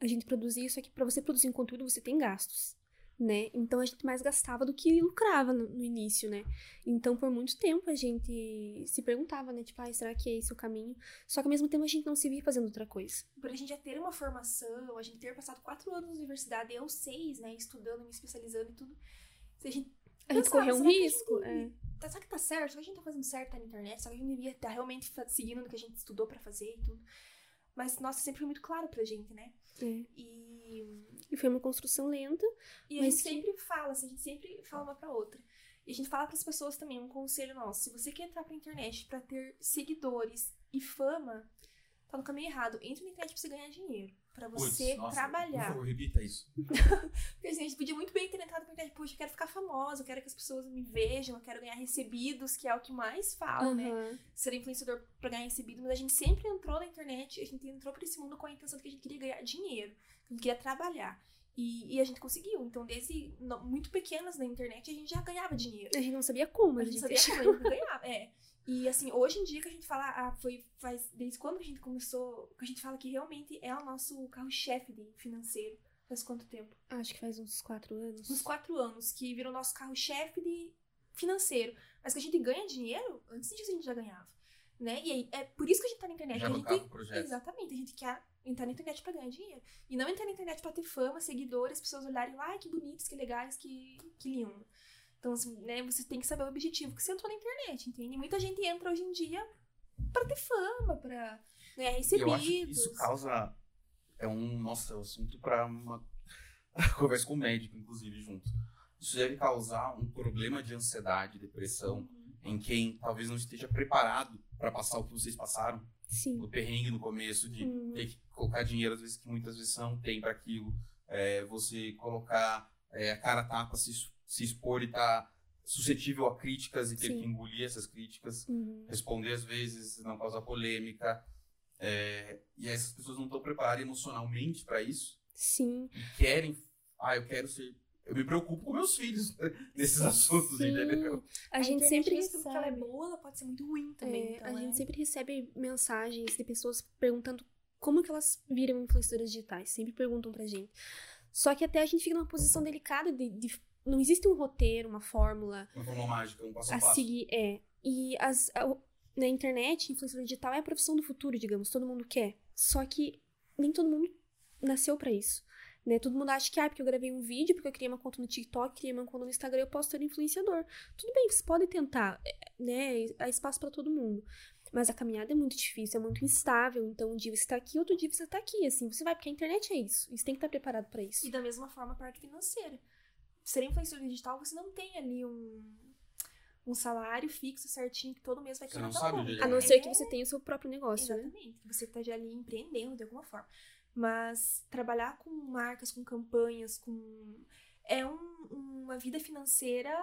a gente produzia isso aqui. Pra você produzir um conteúdo, você tem gastos, né? Então a gente mais gastava do que lucrava no, no início, né? Então por muito tempo a gente se perguntava, né? Tipo, ai, será que é esse o caminho? Só que ao mesmo tempo a gente não se via fazendo outra coisa.
por a gente já ter uma formação, a gente ter passado quatro anos na universidade, eu seis, né, estudando, me especializando e tudo. Se a gente
A gente correu um risco. É.
tá, será que tá certo? Será que a gente tá fazendo certo tá na internet? Será que a gente devia estar realmente fa- seguindo no que a gente estudou pra fazer e tudo? Mas, nossa, sempre foi muito claro pra gente, né?
é.
E,
E foi uma construção lenta.
e a gente
que-
sempre fala, assim, a gente sempre fala uma pra outra. E a gente fala pras pessoas também, um conselho nosso. Se você quer entrar pra internet pra ter seguidores e fama, tá no caminho errado. Entra na internet pra você ganhar dinheiro. Pra
Putz,
você
nossa, Por
trabalhar.
favor, repita isso.
Porque assim, a gente podia muito bem ter entrado pra internet, poxa, eu quero ficar famosa, eu quero que as pessoas me vejam, eu quero ganhar recebidos, que é o que mais falam, né?
Aham.
Ser influenciador pra ganhar recebido, mas a gente sempre entrou na internet, a gente entrou pra esse mundo com a intenção de que a gente queria ganhar dinheiro, que a gente queria trabalhar. E, e a gente conseguiu. Então, desde no- muito pequenas na internet, a gente já ganhava dinheiro.
A gente não sabia como,
A
a
gente
gente
sabia como a gente ganhava. É. E assim, hoje em dia que a gente fala, ah, foi faz desde quando que a gente começou, que a gente fala que realmente é o nosso carro-chefe de financeiro. Faz quanto tempo?
Acho que faz uns quatro anos.
uns quatro anos, que virou nosso carro-chefe de financeiro. Mas que a gente ganha dinheiro, antes disso a gente já ganhava. Né? E aí, é por isso que a gente tá na internet.
Já
a gente,
projeto.
exatamente, a gente quer entrar na internet pra ganhar dinheiro. E não entrar na internet pra ter fama, seguidores, pessoas olharem lá, ai, que bonitos, que legais, que, que lindo. Então, assim, né, você tem que saber o objetivo que você entrou na internet, entende? Muita gente entra hoje em dia pra ter fama, pra ganhar
E
recebidos.
eu acho que isso causa. É um. Nossa, é um assunto para uma conversa com o médico, inclusive, junto. Isso deve causar um problema de ansiedade, depressão,
Uhum.
em quem talvez não esteja preparado para passar o que vocês passaram.
Sim.
O perrengue no começo, de
Uhum.
ter que colocar dinheiro, às vezes, que muitas vezes não tem para aquilo. É, você colocar é, a cara tapa, se, se expor e estar suscetível a críticas e ter
Sim.
que engolir essas críticas
Uhum.
responder às vezes, não causar polêmica. É, e essas pessoas não estão preparadas emocionalmente para isso
Sim.
e querem. Ah, eu quero ser. Eu me preocupo com meus filhos nesses assuntos,
Sim.
entendeu?
A, gente sempre
mesmo porque ela é
recebe.
boa, ela pode ser muito ruim também.
É,
então
a
é-
gente sempre recebe mensagens de pessoas perguntando como que elas viram influenciadoras digitais. Sempre perguntam pra gente. Só que até a gente fica numa posição delicada de, de- não existe um roteiro, uma fórmula
Uma forma mágica, um passo a
a
passo.
seguir. É. E as, a- na internet, influenciador digital é a profissão do futuro, digamos. Todo mundo quer. Só que nem todo mundo nasceu pra isso. Né? Todo mundo acha que, ah, porque eu gravei um vídeo, porque eu criei uma conta no TikTok, criei uma conta no Instagram, eu posso ser influenciador. Tudo bem, você pode tentar, é, né? Há espaço para todo mundo. Mas a caminhada é muito difícil, é muito instável. Então, um dia você tá aqui, outro dia você tá aqui. Assim, você vai, porque a internet é isso. Você tem que estar preparado para isso.
E da mesma forma, a parte financeira. Ser influenciador digital, você não tem ali um, um salário fixo certinho que todo mês vai
Você
cair
não
na
sabe
tua conta.
ele
A não ser que você tenha o seu próprio negócio, né?
Exatamente. Que você esteja ali empreendendo de alguma forma. Mas trabalhar com marcas, com campanhas, com. É um- uma vida financeira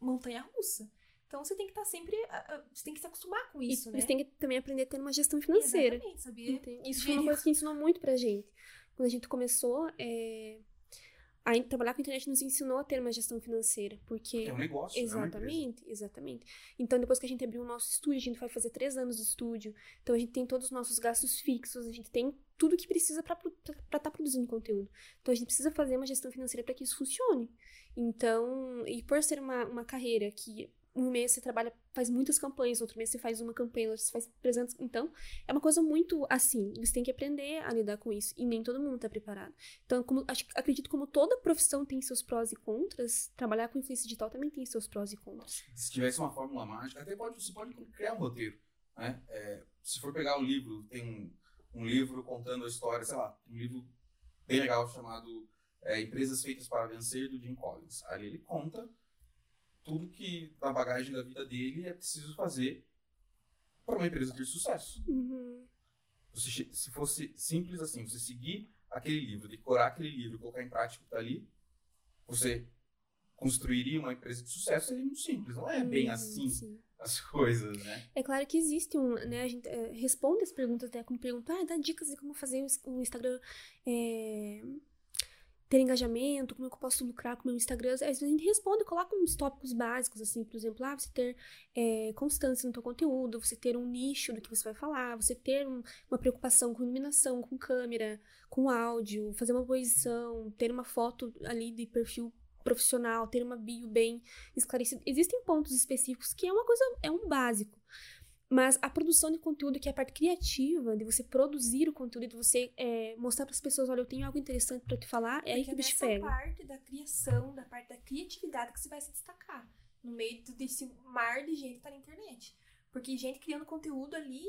montanha russa. Então você tem que estar sempre. ah, ah, Você tem que se acostumar com isso,
e
né?
você tem que também aprender a ter uma gestão financeira.
Exatamente, sabia?
Entende? Isso foi uma coisa que ensinou muito pra gente. Quando a gente começou, é, a trabalhar com a internet nos ensinou a ter uma gestão financeira. Porque.
É um negócio. é uma empresa.
Exatamente, exatamente. Então, depois que a gente abriu o nosso estúdio, a gente vai fazer três anos de estúdio. Então, a gente tem todos os nossos gastos fixos, a gente tem tudo que precisa para estar produzindo conteúdo. Então, a gente precisa fazer uma gestão financeira para que isso funcione. Então, e por ser uma, uma carreira que um mês você trabalha, faz muitas campanhas, outro mês você faz uma campanha, outro você faz 300. Então, é uma coisa muito assim. Você tem que aprender a lidar com isso. E nem todo mundo está preparado. Então, como, acho, acredito como toda profissão tem seus prós e contras, trabalhar com influência digital também tem seus prós e contras.
Se tivesse uma fórmula mágica, até pode, você pode criar um roteiro. Né? É, se for pegar o livro, tem um, um livro contando a história, sei lá, um livro bem legal chamado é, Empresas Feitas para Vencer, do Jim Collins. Ali ele conta tudo que na bagagem da vida dele é preciso fazer para uma empresa ter sucesso.
Uhum.
Você se fosse simples assim, você seguir aquele livro, decorar aquele livro, colocar em prática o que tá ali, você construiria uma empresa de sucesso, seria muito simples. Não é bem
Uhum,
assim
sim.
as coisas, né?
É claro que existe um, né, a gente é, responde as perguntas até como perguntar, ah, dá dicas de como fazer o Instagram é, ter engajamento, como é que eu posso lucrar com o meu Instagram. Às vezes a gente responde, coloca uns tópicos básicos, assim, por exemplo, ah, você ter é, constância no teu conteúdo, você ter um nicho do que você vai falar, você ter um- uma preocupação com iluminação, com câmera, com áudio, fazer uma boa edição, ter uma foto ali de perfil profissional, ter uma bio bem esclarecida. Existem pontos específicos que é uma coisa, é um básico. Mas a produção de conteúdo, que é a parte criativa, de você produzir o conteúdo, de você é, mostrar para as pessoas, olha, eu tenho algo interessante para te falar, é aí que
Porque
o bicho
nessa
pega.
parte da criação, da parte da criatividade que você vai se destacar. No meio desse mar de gente que tá na internet. Porque gente criando conteúdo ali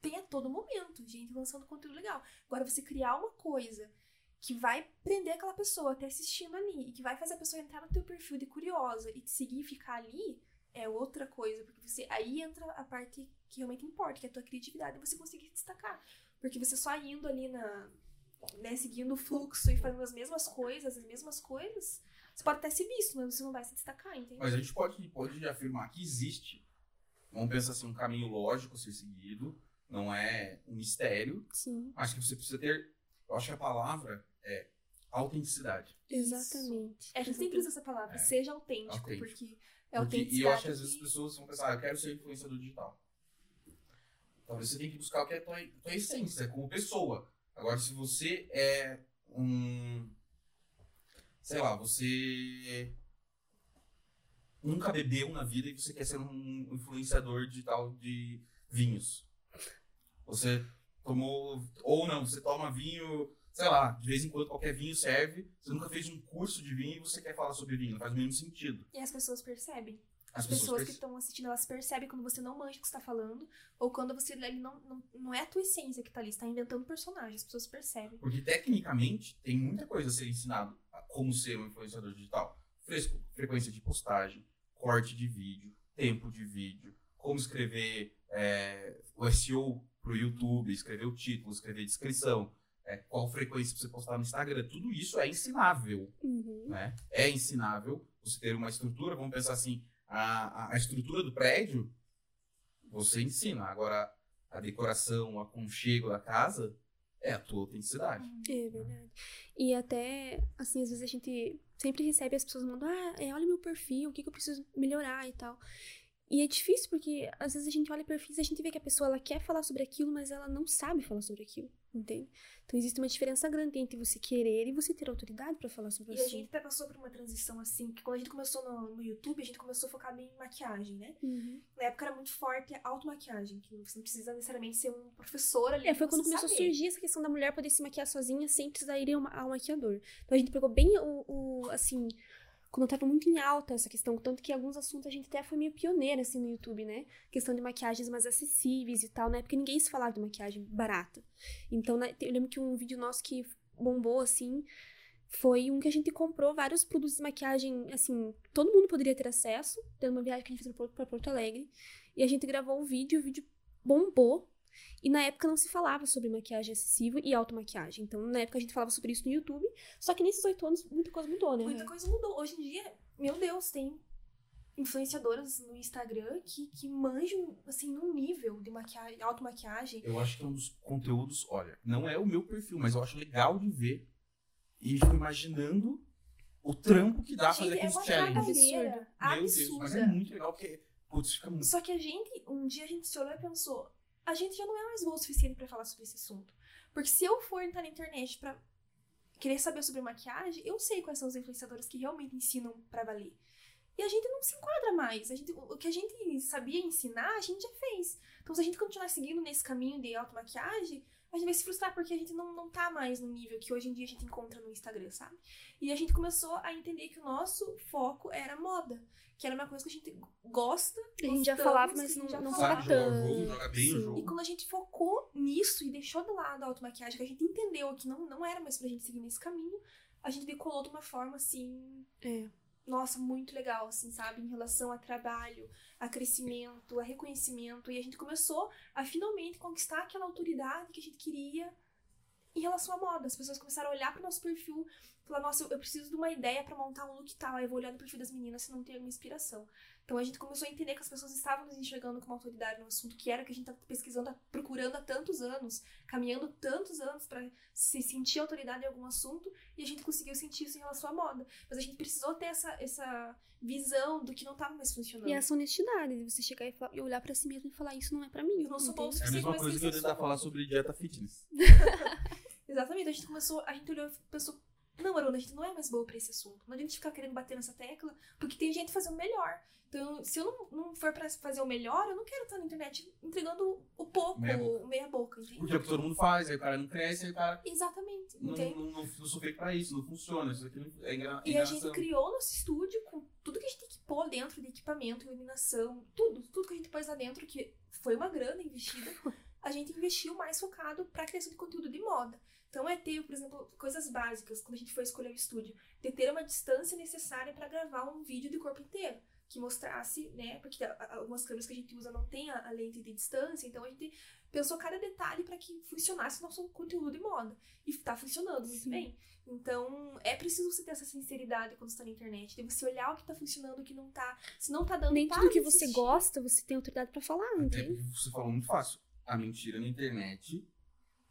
tem a todo momento. Gente lançando conteúdo legal. Agora, você criar uma coisa que vai prender aquela pessoa até assistindo ali e que vai fazer a pessoa entrar no teu perfil de curiosa e te seguir e ficar ali é outra coisa, porque você aí entra a parte que realmente importa, que é a tua criatividade e você conseguir se destacar. Porque você só indo ali na né, seguindo o fluxo e fazendo as mesmas coisas, as mesmas coisas, você pode até ser visto, mas você não vai se destacar, entende?
Mas a gente pode, pode afirmar que existe, vamos pensar assim, um caminho lógico a ser seguido, não é um mistério.
Sim,
Acho que você precisa ter, eu acho que a palavra é autenticidade.
exatamente.
É, a gente sempre usa essa palavra,
É.
seja autêntico,
Autêntico.
porque é
Porque, e eu acho que às vezes as pessoas vão pensar, ah, eu quero ser influenciador digital. Talvez você tenha que buscar o que é a tua, tua essência, como pessoa. Agora, se você é um. Sei lá, você nunca bebeu na vida e você quer ser um influenciador digital de vinhos. Você tomou. Ou não, você toma vinho, sei lá, de vez em quando qualquer vinho serve. Você nunca fez um curso de vinho e você quer falar sobre vinho. Não faz o mínimo sentido.
E as pessoas percebem.
As
As pessoas, que
perce-
estão assistindo, elas percebem quando você não manja o que você tá falando, ou quando você não, não, não é a tua essência que tá ali, você tá inventando personagem, as pessoas percebem.
Porque tecnicamente tem muita coisa a ser ensinado a como ser um influenciador digital. Fresco, frequência de postagem, corte de vídeo, tempo de vídeo, como escrever é, o SEO pro YouTube, escrever o título, escrever descrição, é, qual frequência você postar no Instagram. Tudo isso é ensinável,
Uhum.
né? É ensinável você ter uma estrutura, vamos pensar assim, a, a- estrutura do prédio, você ensina. Agora, a decoração, o aconchego da casa é a tua autenticidade.
É verdade. E até, assim, às vezes a gente sempre recebe as pessoas mandando, ah, é, olha meu perfil, o que, que eu preciso melhorar e tal. E é difícil porque às vezes a gente olha perfis e a gente vê que a pessoa ela quer falar sobre aquilo, mas ela não sabe falar sobre aquilo, entende? Então existe uma diferença grande entre você querer e você ter autoridade para falar sobre
E
isso.
a gente até passou por uma transição assim, que quando a gente começou no, no YouTube, a gente começou a focar bem em maquiagem, né?
Uhum.
Na época era muito forte a automaquiagem, que você não precisa necessariamente ser um professor ali.
É, foi quando começou a
saber.
surgir essa questão da mulher poder se maquiar sozinha sem precisar ir ao maquiador. Então a gente pegou bem o, o, assim, quando tava muito em alta essa questão, tanto que alguns assuntos a gente até foi meio pioneira, assim, no YouTube, né? Questão de maquiagens mais acessíveis e tal, né? Porque ninguém se falava de maquiagem barata. Então, né, eu lembro que um vídeo nosso que bombou, assim, foi um que a gente comprou vários produtos de maquiagem, assim, todo mundo poderia ter acesso, tendo uma viagem que a gente fez pra Porto Alegre. E a gente gravou o vídeo, o vídeo bombou. E na época não se falava sobre maquiagem acessível e automaquiagem. Então, na época a gente falava sobre isso no YouTube. Só que nesses oito anos muita coisa mudou, né?
Muita coisa mudou. Hoje em dia, meu Deus, tem influenciadoras no Instagram que, que manjam, assim, num nível de maquiagem, automaquiagem.
Eu acho que é um dos conteúdos, olha, não é o meu perfil, mas eu acho legal de ver e fico imaginando o trampo que dá fazer
Gente, é
aqueles
uma
challenges. Meu Deus, mas é
absurda.
muito legal porque, putz, fica muito.
Só que a gente, um dia a gente se olhou e pensou, a gente já não é mais boa o suficiente pra falar sobre esse assunto. Porque se eu for entrar na internet pra querer saber sobre maquiagem, eu sei quais são os influenciadores que realmente ensinam pra valer. E a gente não se enquadra mais. A gente, o que a gente sabia ensinar, a gente já fez. Então, se a gente continuar seguindo nesse caminho de automaquiagem, a gente vai se frustrar porque a gente não, não tá mais no nível que hoje em dia a gente encontra no Instagram, sabe? E a gente começou a entender que o nosso foco era moda. Que era uma coisa que a gente gosta.
A gente já falava, mas não- não
falava.
Sabe
fala
jogar o jogo,
tanto.
joga bem o jogo.
E quando a gente focou nisso e deixou de lado a automaquiagem, que a gente entendeu que não, não era mais pra gente seguir nesse caminho, a gente decolou de uma forma assim.
É.
Nossa, muito legal, assim, sabe? Em relação a trabalho, a crescimento, a reconhecimento. E a gente começou a finalmente conquistar aquela autoridade que a gente queria em relação à moda. As pessoas começaram a olhar pro nosso perfil falar: Nossa, eu, preciso de uma ideia pra montar um look tal. Aí eu vou olhar no perfil das meninas se não tem alguma inspiração. Então a gente começou a entender que as pessoas estavam nos enxergando como autoridade no assunto, que era o que a gente tá pesquisando, procurando há tantos anos, caminhando tantos anos pra se sentir autoridade em algum assunto, e a gente conseguiu sentir isso em relação à moda. Mas a gente precisou ter essa, essa visão do que não tava mais funcionando.
E essa honestidade de você chegar e, falar- e olhar pra si mesmo e falar, isso não é pra mim.
Eu não sou boa o
entende?
É a mesma coisa que eu tentar falar sobre dieta fitness.
Exatamente, a gente começou, a gente olhou e pensou, não, Aruna, a gente não é mais boa pra esse assunto. Não adianta a gente ficar querendo bater nessa tecla, porque tem gente fazendo melhor. Então, se eu não, não for pra fazer o melhor, eu não quero estar na internet entregando o pouco,
Meia boca.
meia boca, entende?
Porque é o que todo mundo faz, aí o cara não cresce, aí o cara.
Exatamente,
Não,
entende?
não, não, não sou feito pra isso, não funciona. Isso aqui não- é engra-
E a gente criou nosso estúdio com tudo que a gente equipou dentro de equipamento, iluminação, tudo, tudo que a gente pôs lá dentro, que foi uma grana investida, a gente investiu mais focado pra criação de conteúdo de moda. Então é ter, por exemplo, coisas básicas, quando a gente foi escolher o estúdio, de ter uma distância necessária pra gravar um vídeo de corpo inteiro, que mostrasse, né, porque algumas câmeras que a gente usa não tem a, a lente de distância, então a gente pensou cada detalhe pra que funcionasse o nosso conteúdo de moda. E tá funcionando muito
Sim.
bem. Então, é preciso você ter essa sinceridade quando você tá na internet. De você olhar o que tá funcionando, o que não tá. Se não tá dando
Nem
para
tudo que você gosta, você tem autoridade pra falar,
Até
entende?
porque você falou muito fácil. A mentira na internet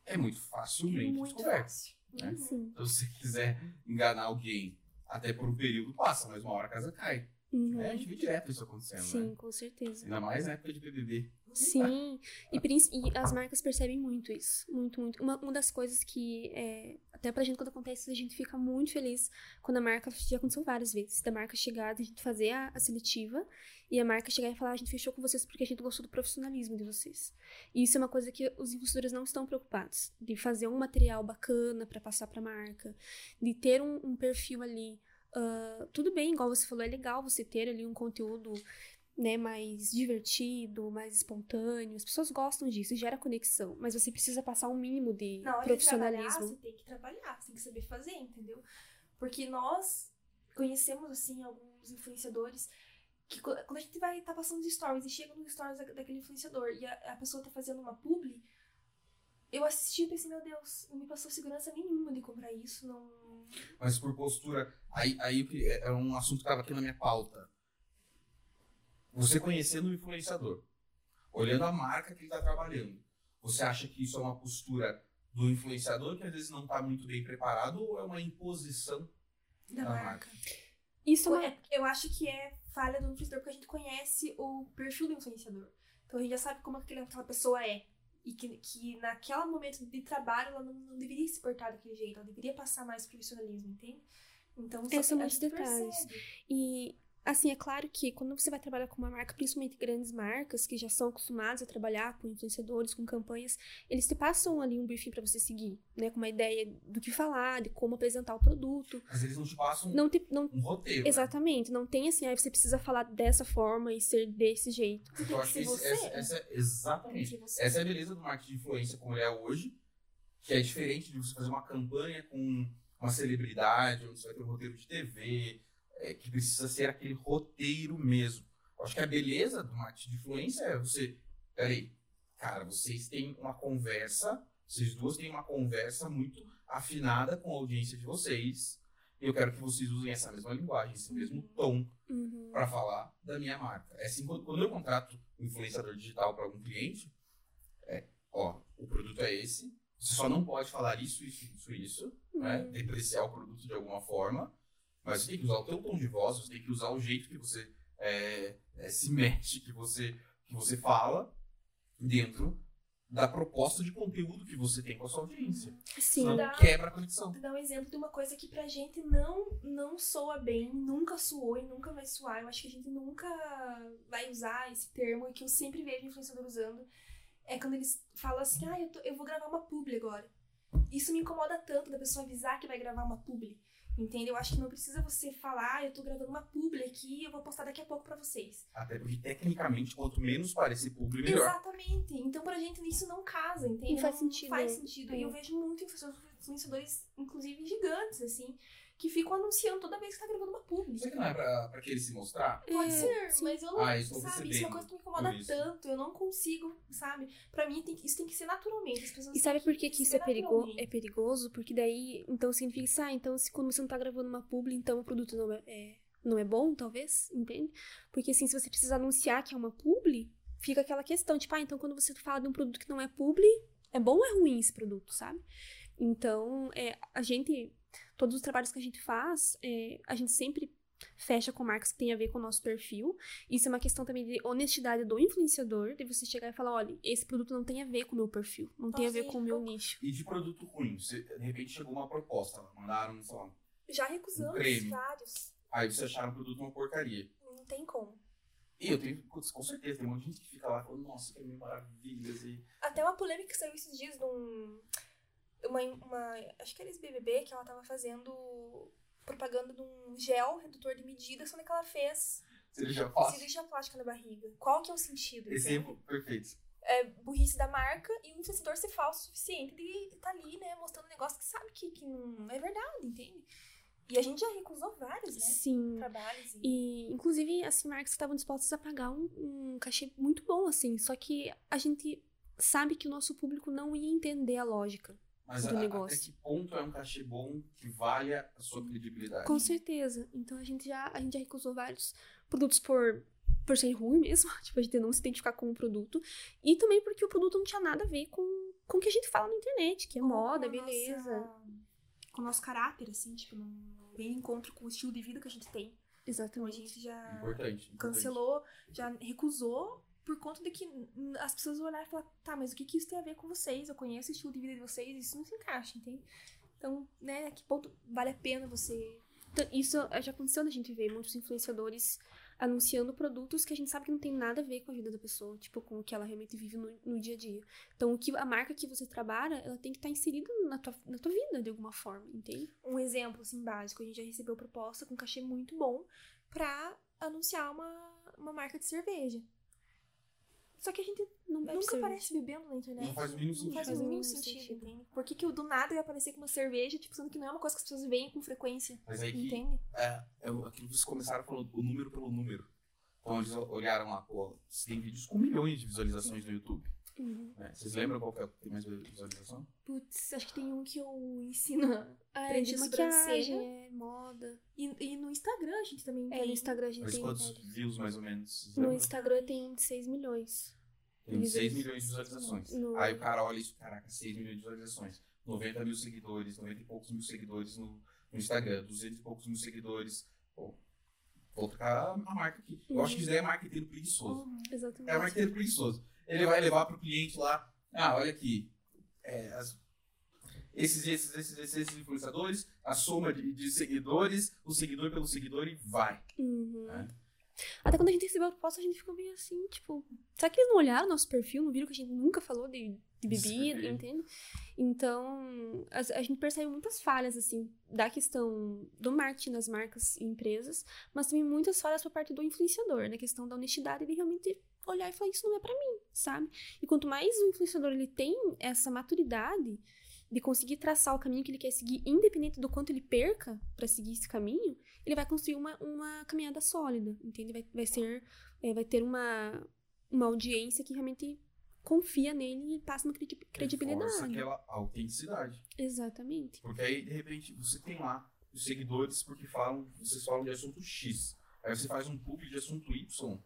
é muito
É
facilmente
muito
descoberta.
fácil.
né?
Uhum.
Então, se você quiser enganar alguém, até por um período passa, mas uma hora a casa cai.
Uhum.
né? A gente vê direto isso acontecendo,
Sim,
né?
com certeza.
Ainda mais na época de BBB.
Sim, e, e as marcas percebem muito isso, muito, muito. Uma, uma das coisas que, é, até pra gente quando acontece, a gente fica muito feliz quando a marca, já aconteceu várias vezes, da marca chegar, a gente fazer a, a seletiva e a marca chegar e falar, "Ah, a gente fechou com vocês porque a gente gostou do profissionalismo de vocês. E isso é uma coisa que os investidores não estão preocupados, de fazer um material bacana pra passar pra marca, de ter um, um perfil ali, ah, tudo bem, igual você falou, é legal você ter ali um conteúdo né, mais divertido, mais espontâneo. As pessoas gostam disso, gera conexão, mas você precisa passar um mínimo de
Na hora
profissionalismo.
de você tem que trabalhar, você tem que saber fazer, entendeu? Porque nós conhecemos, assim, alguns influenciadores que quando a gente vai estar passando os stories e chega nos stories da- daquele influenciador e a, a pessoa tá fazendo uma publi, eu assisti e pensei, meu Deus, não me passou segurança nenhuma de comprar isso, não...
Mas por postura. Aí, aí é é um assunto que estava aqui na minha pauta. Você conhecendo o influenciador, olhando a marca que ele está trabalhando, você acha que isso é uma postura do influenciador que às vezes não está muito bem preparado ou é uma imposição
Da
da
marca.
marca?
Isso é
eu acho que é falha do influenciador porque a gente conhece o perfil do influenciador. Então a gente já sabe como aquela pessoa é. E que, que naquele momento de trabalho ela não, não deveria se portar daquele jeito, ela deveria passar mais profissionalismo, entende? Então
É, são muitos detalhes.
percebe.
E, assim, é claro que quando você vai trabalhar com uma marca, principalmente grandes marcas, que já são acostumados a trabalhar com influenciadores, com campanhas, eles te passam ali um briefing pra você seguir, né? Com uma ideia do que falar, de como apresentar o produto.
Mas eles não te passam
Não te, não,
um roteiro. né?
exatamente, não tem assim, aí você precisa falar dessa forma e ser desse jeito.
Eu acho que esse- essa,
você.
essa é exatamente.
Ser você.
Essa é a beleza do marketing de influência como ele é hoje, que é diferente de você fazer uma campanha com uma celebridade, onde você vai ter um roteiro de TV, é, que precisa ser aquele roteiro mesmo. Eu acho que a beleza do marketing de influência é você. Peraí, cara, vocês têm uma conversa, vocês duas têm uma conversa muito afinada com a audiência de vocês. E eu quero que vocês usem essa mesma linguagem, esse mesmo tom
Uhum.
para falar da minha marca. É assim, quando, eu contrato um influenciador digital para algum cliente, é, ó, o produto é esse, você só não pode falar isso, isso, isso, isso, né?
Uhum.
Depreciar o produto de alguma forma, mas você tem que usar o teu tom de voz, você tem que usar o jeito que você é, é, se mexe, que você, que você fala dentro da proposta de conteúdo que você tem com a sua audiência.
Sim.
Senão
Dá-
quebra a conexão.
Vou dar um exemplo de uma coisa que pra gente não, não soa bem, nunca soou e nunca vai soar. Eu acho que a gente nunca vai usar esse termo e que eu sempre vejo influenciador usando. É quando eles falam assim, ah, eu, tô- eu vou gravar uma publi agora. Isso me incomoda tanto da pessoa avisar que vai gravar uma publi. Entende? Eu acho que não precisa você falar, ah, eu tô gravando uma publi aqui eu vou postar daqui a pouco pra vocês.
Até porque, tecnicamente, quanto menos parecer público, melhor.
Exatamente. Então, pra gente, isso não casa, entende?
Não faz sentido,
faz
né?
sentido.
É.
E eu vejo muito influenciadores, inclusive gigantes, assim, que ficam anunciando toda vez que tá gravando uma publi.
Será que não é pra, pra querer se mostrar?
Pode
É,
ser,
sim.
mas eu não,
Ah, estou
sabe, isso é uma coisa que me incomoda
isso.
tanto. Eu não consigo, sabe? Pra mim, tem que- isso tem que ser naturalmente. As pessoas
E sabe por que, que isso é, perigo é perigoso? Porque daí, então significa que, ah, então se quando você não tá gravando uma publi, então o produto não é, é- não é bom, talvez, entende? Porque assim, se você precisa anunciar que é uma publi, fica aquela questão, tipo, ah, então quando você fala de um produto que não é publi, é bom ou é ruim esse produto, sabe? Então, é, a gente, todos os trabalhos que a gente faz, é, a gente sempre fecha com marcas que tem a ver com o nosso perfil. Isso é uma questão também de honestidade do influenciador, de você chegar e falar, olha, esse produto não tem a ver com o meu perfil, não tem a ver com o meu
eu-
nicho.
E de produto ruim, você, de repente chegou uma proposta, mandaram, sei lá,
Já recusamos
Um creme.
vários.
aí vocês acharam o produto uma porcaria.
Não tem como.
E eu tenho, com certeza, tem um monte de gente que fica lá falando, nossa, que maravilhas, e
Até uma polêmica que saiu esses dias de um. Uma, uma. Acho que era ex-BBB que ela tava fazendo propaganda de um gel redutor de medida, sendo que ela fez
já faz.
cirurgia plástica na barriga. Qual que é o sentido? entende?
Exemplo perfeito.
É burrice da marca e o influenciador ser falso o suficiente de estar ali, né, mostrando um negócio que sabe que, que não é verdade, entende? E a gente já recusou vários, né?
Sim.
Trabalhos e...
E, inclusive, assim, marcas que estavam dispostas a pagar um, um cachê muito bom, assim. Só que a gente sabe que o nosso público não ia entender a lógica.
Mas
Do
a-
negócio.
até que ponto é um cachê bom que valha a sua credibilidade?
Com certeza. Então a gente já, a gente já recusou vários produtos por, por ser ruim mesmo. Tipo, a gente não se identificar com o produto. E também porque o produto não tinha nada a ver com, com o que a gente fala na internet, que é moda,
com a
beleza.
nossa- com o nosso caráter, assim, tipo, não vem em encontro com o estilo de vida que a gente tem. Então a
Exatamente.
gente já
Importante. importante.
cancelou, já recusou por conta de que as pessoas olharem e falar, tá, mas o que, que isso tem a ver com vocês? Eu conheço o estilo de vida de vocês, isso não se encaixa, entende? Então, né, a que ponto vale a pena você.
Então, isso já aconteceu da gente ver muitos influenciadores anunciando produtos que a gente sabe que não tem nada a ver com a vida da pessoa, tipo, com o que ela realmente vive no, no dia a dia. Então, o que, a marca que você trabalha, ela tem que estar inserida na tua, na tua vida, de alguma forma, entende?
Um exemplo, assim, básico, a gente já recebeu proposta com cachê muito bom pra anunciar uma, uma marca de cerveja. Só que a gente
Não bebe
nunca
cerveja.
aparece bebendo na internet.
Não faz o mínimo
Não faz o
sentido.
mínimo
Faz o mínimo
sentido,
sentido.
entende? Por que, que o do nada ia aparecer com uma cerveja, tipo, sendo que não é uma coisa que as pessoas veem com frequência,
Mas aí que
entende?
é, é o- aquilo que vocês começaram falando, o número pelo número. Então eles olharam lá, pô, você tem vídeos com milhões de visualizações no YouTube.
Uhum.
né? Vocês lembram qual que é o que tem mais visualização?
Putz, acho que tem um que eu ensino
Ah, é de maquiagem, é moda.
E, e no Instagram a gente também
É,
tem.
no Instagram a gente
Mas
tem.
quantos views mais ou menos?
No? Instagram tem 6 milhões.
Tem 6
visualizações.
milhões de visualizações.
No-
Aí o cara olha isso, caraca, 6 milhões de visualizações. 90 mil seguidores, 90 e poucos mil seguidores no, no Instagram, 200 e poucos mil seguidores. Pô, vou trocar a marca aqui. Eu acho que isso daí é marketing preguiçoso.
Uhum.
Exatamente.
É marketing preguiçoso. Ele vai levar pro cliente lá, ah, olha aqui, é, as- esses, esses, esses, esses, influenciadores, a soma de, de seguidores, o seguidor pelo seguidor e vai.
Uhum.
É.
Até quando a gente recebeu a proposta, a gente ficou meio assim, tipo, será que eles não olharam nosso perfil, não viram que a gente nunca falou de, de bebida,
Sim.
entende? Então, a, a gente percebe muitas falhas, assim, da questão do marketing das marcas e empresas, mas também muitas falhas por parte do influenciador, na questão da honestidade de realmente olhar e falar, isso não é pra mim, sabe? E quanto mais o influenciador ele tem essa maturidade de conseguir traçar o caminho que ele quer seguir, independente do quanto ele perca pra seguir esse caminho, ele vai construir uma, uma caminhada sólida, entende? Vai, vai ser, é, vai ter uma, uma audiência que realmente confia nele e passa uma credi-
Reforça
credibilidade.
aquela autenticidade.
Exatamente.
Porque aí, de repente, você tem lá os seguidores porque falam, vocês falam de assunto X. Aí você faz um publi de assunto Y.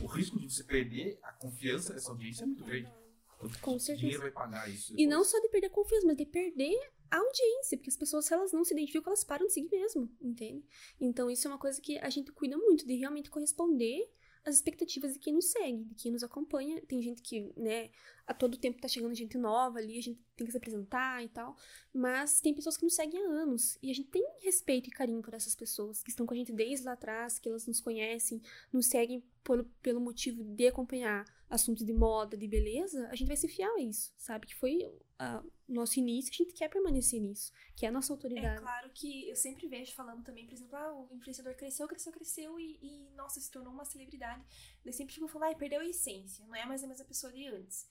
O risco de você perder a confiança dessa audiência é muito grande. Quanto
Com certeza.
dinheiro vai pagar isso?
E
depois?
não só de perder a confiança, mas de perder a audiência, porque as pessoas, se elas não se identificam, elas param de seguir mesmo, entende? Então, isso é uma coisa que a gente cuida muito, de realmente corresponder às expectativas de quem nos segue, de quem nos acompanha. Tem gente que, né, a todo tempo tá chegando gente nova ali, a gente tem que se apresentar e tal, mas tem pessoas que nos seguem há anos, e a gente tem respeito e carinho por essas pessoas, que estão com a gente desde lá atrás, que elas nos conhecem, nos seguem pelo, pelo motivo de acompanhar assuntos de moda, de beleza, a gente vai ser fiel a isso, sabe? Que foi ah, nosso início, a gente quer permanecer nisso, que é a nossa
É
autoridade.
claro que eu sempre vejo falando também, por exemplo, ah, o influenciador cresceu, cresceu, cresceu e, e, nossa, se tornou uma celebridade. Daí sempre ficam falando, ah, perdeu a essência, não é mais a mesma pessoa de antes.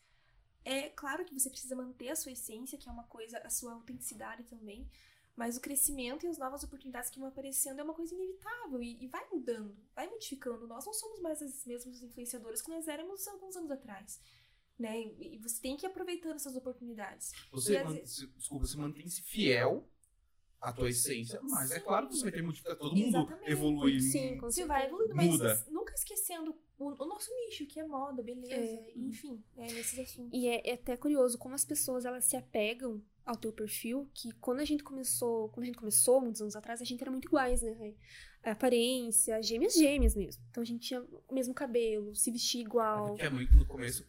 É claro que você precisa manter a sua essência, que é uma coisa, a sua autenticidade também, mas o crescimento e as novas oportunidades que vão aparecendo é uma coisa inevitável e, e vai mudando, vai modificando. Nós não somos mais as mesmas influenciadoras que nós éramos alguns anos atrás. Né? E você tem que ir aproveitando essas oportunidades.
Você,
E
man-
vezes-
se- desculpa, você mantém-se fiel à tua essência, mas é claro que você vai ter modificação. Todo mundo
Exatamente.
evolui.
Sim,
Você vai evoluindo, mas
Muda.
nunca esquecendo o, o nosso nicho, que é moda, beleza,
É.
enfim, é nesses assuntos.
E é, é até curioso como as pessoas elas se apegam ao teu perfil, que quando a gente começou, quando a gente começou, muitos anos atrás, a gente era muito iguais, né? A aparência, gêmeas gêmeas mesmo. Então a gente tinha o mesmo cabelo, se vestia igual.
Porque é muito no começo,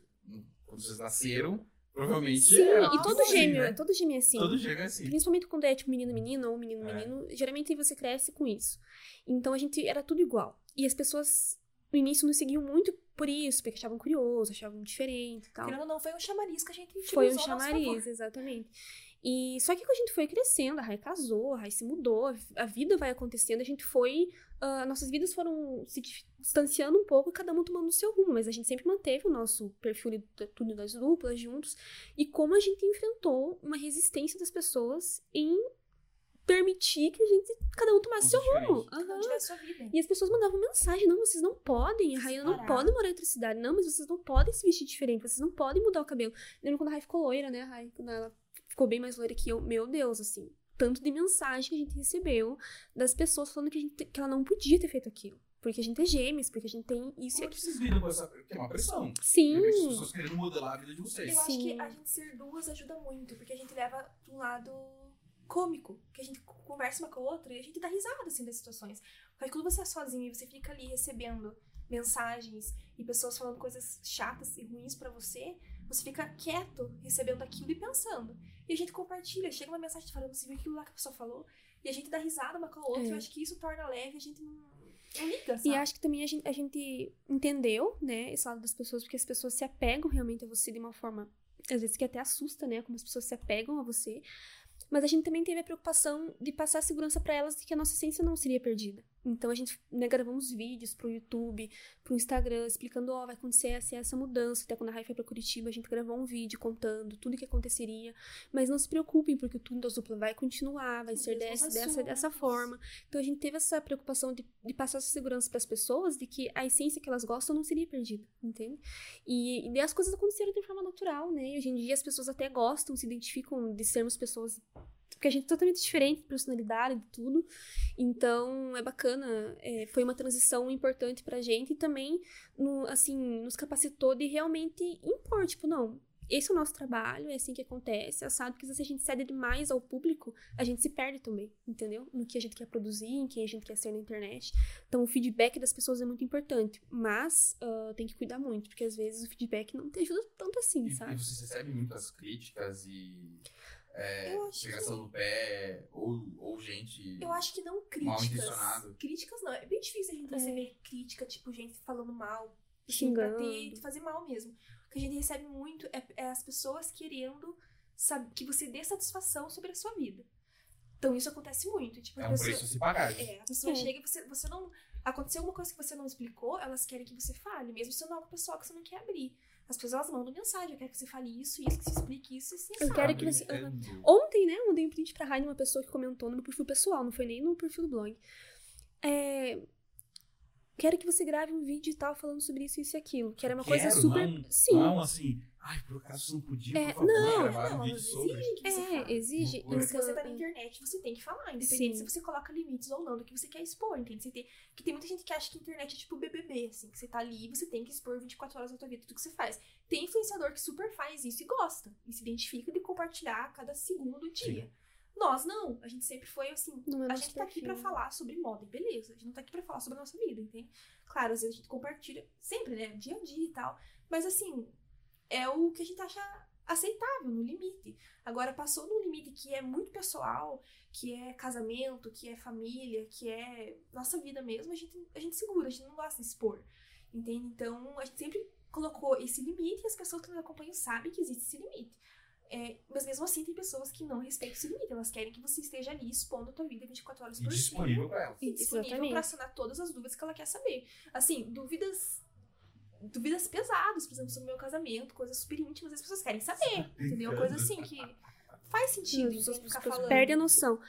quando vocês nasceram, provavelmente.
Sim,
era
e todo
assim,
gêmeo,
né?
todo gêmeo é assim.
Todo gêmeo é assim.
Principalmente quando é tipo menino menino ou menino
É.
menino, geralmente você cresce com isso. Então a gente era tudo igual. E as pessoas no início nos seguiam muito por isso, porque achavam curioso, achavam diferente e tal.
Querendo ou não, foi um chamariz que a gente
Foi um
utilizou a nosso
chamariz,
favor.
exatamente. E só que quando a gente foi crescendo, a Rai casou, a Rai se mudou, a vi- a vida vai acontecendo, a gente foi. ah, nossas vidas foram se di- distanciando um pouco, cada um tomando o seu rumo, mas a gente sempre manteve o nosso perfil de tudo das duplas juntos. E como a gente enfrentou uma resistência das pessoas em permitir que a gente, cada um tomasse seu rumo.
Um vida.
E as pessoas mandavam mensagem, não, vocês não podem, a Rainha não pode morar em outra cidade, não, mas vocês não podem se vestir diferente, vocês não podem mudar o cabelo. Lembra quando a Rai ficou loira, né, a Rai? Quando ela ficou bem mais loira que eu, meu Deus, assim, tanto de mensagem que a gente recebeu das pessoas falando que, a gente, que ela não podia ter feito aquilo. Porque a gente é gêmeos, porque a gente tem isso e
Como é que
aquilo.
vocês lidam com essa. Que é uma pressão.
Sim,
As pessoas querendo modelar a vida de vocês.
Eu acho
Sim.
que a gente ser duas ajuda muito, porque a gente leva de um lado cômico, que a gente conversa uma com a outra e a gente dá risada assim das situações. Porque quando você é sozinho e você fica ali recebendo mensagens e pessoas falando coisas chatas e ruins pra você, você fica quieto recebendo aquilo e pensando. E a gente compartilha, chega uma mensagem falando, você viu aquilo lá que a pessoa falou? E a gente dá risada uma com a outra,
É.
eu acho que isso torna leve, a gente não, não liga, sabe?
E acho que também a gente, a gente entendeu, né, esse lado das pessoas, porque as pessoas se apegam realmente a você de uma forma, às vezes que até assusta, né, como as pessoas se apegam a você. Mas a gente também teve a preocupação de passar a segurança pra elas de que a nossa essência não seria perdida. Então a gente né, gravamos vídeos pro YouTube, pro Instagram, explicando, ó, vai acontecer essa, essa mudança. Até quando a Rai foi pra Curitiba, a gente gravou um vídeo contando tudo o que aconteceria. Mas não se preocupem, porque o Tudo da Dupla vai continuar, vai ser dessa, dessa, dessa forma. Então a gente teve essa preocupação de, de passar essa segurança para as pessoas de que a essência que elas gostam não seria perdida, entende? E, e as coisas aconteceram de forma natural, né? E hoje em dia as pessoas até gostam, se identificam de sermos pessoas. Porque a gente é totalmente diferente de personalidade, de tudo. Então é bacana. é, foi uma transição importante pra gente e também, no, assim, nos capacitou de realmente impor, tipo, não. esse é o nosso trabalho, é assim que acontece, assado, porque se a gente cede demais ao público, a gente se perde também, entendeu? No que a gente quer produzir, em quem a gente quer ser na internet. Então, o feedback das pessoas é muito importante, mas uh, tem que cuidar muito, porque às vezes o feedback não te ajuda tanto assim,
E,
sabe?
e você recebe muitas críticas e é,
Eu acho
pegação
que-
no pé, ou, ou gente.
Eu acho que não
Mal
críticas.
intencionado.
Críticas não. É bem difícil a gente
É.
receber crítica, tipo, gente falando mal. assim,
Xingando.
Pra ter, fazer mal mesmo. O que a gente recebe muito é, é as pessoas querendo saber, que você dê satisfação sobre a sua vida. Então isso acontece muito. Tipo,
É
a
um
pessoa,
preço se pagar.
É, a pessoa
É.
chega e você, você não. Aconteceu alguma coisa que você não explicou, elas querem que você fale, mesmo se não é algo pessoal que você não quer abrir. As pessoas mandam mensagem, eu quero que você fale isso, isso, que você explique isso, isso,
Eu
isso.
quero que você-. Ontem, né, eu mandei um print pra Raine, uma pessoa que comentou no meu perfil pessoal, não foi nem no perfil do blog. É, Quero que você grave um vídeo e tal falando sobre isso, isso e aquilo. Que era uma coisa
Quero,
super.
Não,
Sim.
não assim, ai, por acaso você não podia,
É,
por favor,
não,
gravar um
não,
sobre.
exigem que você
É, exige.
Porque se você tá na
Então,
internet, você tem que falar, independente
Sim.
se você coloca limites ou não do que você quer expor, entende? Você tem, que tem muita gente que acha que a internet é tipo BBB, assim, que você tá ali e você tem que expor 24 horas da tua vida, tudo que você faz. Tem influenciador que super faz isso e gosta, e se identifica de compartilhar a cada segundo do dia. Nós não, a gente sempre foi assim,
é
a gente tá aqui
perfil.
falar sobre moda, e beleza, a gente não tá aqui pra falar sobre a nossa vida, entende? Claro, às vezes a gente compartilha, sempre, né, dia a dia e tal, mas assim, é o que a gente acha aceitável, no limite. Agora, passou num limite que é muito pessoal, que é casamento, que é família, que é nossa vida mesmo, a gente, a gente segura, a gente não gosta de expor. Entende? Então, a gente sempre colocou esse limite e as pessoas que nos acompanham sabem que existe esse limite. É, mas mesmo assim, tem pessoas que não respeitam esse limite. Elas querem que você esteja ali expondo a tua vida 24 horas
E
por dia
disponível pra ela.
e disponível pra sanar todas as dúvidas que ela quer saber. Assim, dúvidas dúvidas pesadas, por exemplo, sobre o meu casamento, coisas super íntimas, as pessoas querem saber, entendeu? Coisa assim que faz sentido,
As pessoas,
Ficar
pessoas
falando.
perdem a noção.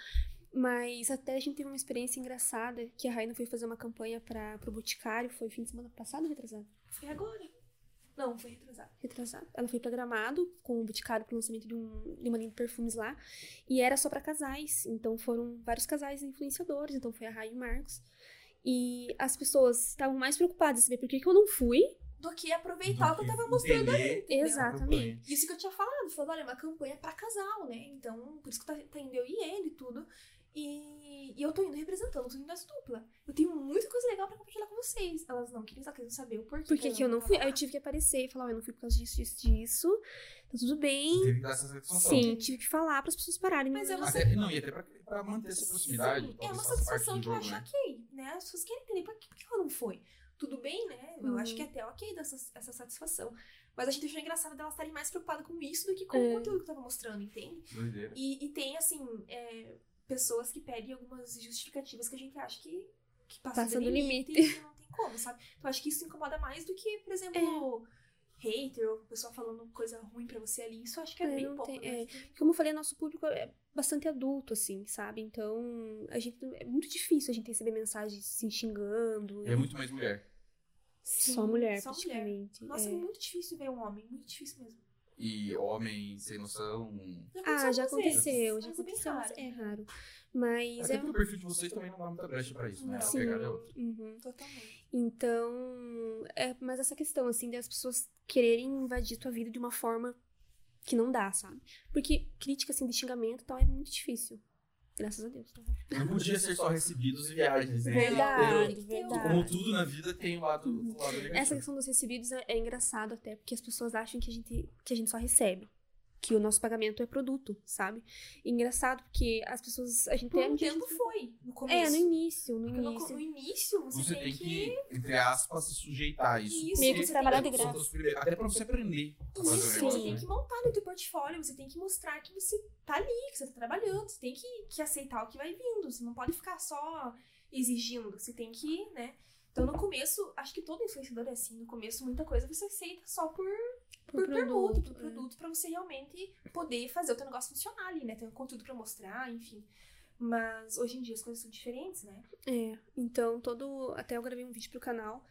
Mas até a gente teve uma experiência engraçada que a Raina foi fazer uma campanha para pro Boticário, foi fim de semana passado ou retrasado?
Foi agora. Não, foi retrasado.
Retrasado. Ela foi pra Gramado com o Boticário pro lançamento de, um, de uma linha de perfumes lá. E era só pra casais. Então foram vários casais influenciadores. Então foi a Raia e o Marcos. E as pessoas estavam mais preocupadas em saber por que, que eu não fui.
Do que aproveitar o que eu tava mostrando ali?
Exatamente.
Isso que eu tinha falado, falando, olha, é uma campanha pra casal, né? Então, por isso que tá, tá indo eu e ele e tudo. E, e eu tô indo representando, eu tô indo as dupla. Eu tenho muita coisa legal pra compartilhar com vocês. Elas não queriam, queriam saber o porquê.
Por que, que eu não fui? Aí eu tive que aparecer e falar, ó, eu não fui por causa disso, disso, disso. Tá tudo bem.
Você teve que dar essa satisfação.
Sim, tive que falar para as pessoas pararem.
Mas é uma
Até, não, e até pra, pra manter essa proximidade.
Sim, é uma satisfação
do
que eu acho
né?
ok, né? As pessoas querem entender por que, por que ela não foi. Tudo bem, né? Eu
Uhum.
acho que é até ok dessa, essa satisfação. Mas a gente achou engraçado delas estarem mais preocupadas com isso do que com
É.
o conteúdo que eu tava mostrando, entende?
Doideira.
E, e tem, assim, é, pessoas que pedem algumas justificativas que a gente acha que, que passam
Passa
do limite,
limite.
e não tem como, sabe? Então acho que isso incomoda mais do que, por exemplo, hater ou pessoal falando coisa ruim pra você ali. Isso eu acho que é,
É,
bem pouco,
tem-
né?
é. Como eu falei, nosso público é bastante adulto, assim, sabe? Então, a gente é muito difícil a gente receber mensagens se xingando.
E é muito mais mulher.
Só
Sim,
mulher,
só mulher.
praticamente.
Nossa, é.
é.
muito difícil ver um homem, muito difícil mesmo.
E homem sem noção.
Ah, já aconteceu, já
mas é
aconteceu, mas é raro. Mas
Até
é.
porque o perfil de vocês também não dá muita brecha pra isso, né?
Sim.
pegada é outra.
uhum.
Totalmente.
Então, é mais essa questão, assim, das pessoas quererem invadir tua vida de uma forma que não dá, sabe? Porque crítica, assim, de xingamento e tal é muito difícil. Graças a Deus. tá?
Não podia ser só recebidos e viagens, né?
Verdade,
um-
verdade.
Como tudo na vida tem o lado, o lado negativo.
Essa questão dos recebidos é, é engraçado até, porque as pessoas acham que a gente, que a gente só recebe. Que o nosso pagamento é produto, sabe? E engraçado porque as pessoas. A gente
Por
tem
um
gente-
tempo foi, no começo.
É, no início, no
Porque
início.
no início você,
Você tem que, entre aspas, se sujeitar a isso.
Isso,
Meio que trabalhar de graça.
Até pra você aprender
Isso,
negócio,
você tem
né?
que montar no teu portfólio, você tem que mostrar que você tá ali, que você tá trabalhando, você tem que, que aceitar o que vai vindo, você não pode ficar só exigindo, você tem que, né? Então no começo, acho que todo influenciador é assim, no começo muita coisa você aceita só por, por, permuta, por
é.
produto, pra você realmente poder fazer o teu negócio funcionar ali, né? Ter um conteúdo pra mostrar, enfim. Mas hoje em dia as coisas são diferentes, né?
É, então todo. Até eu gravei um vídeo pro canal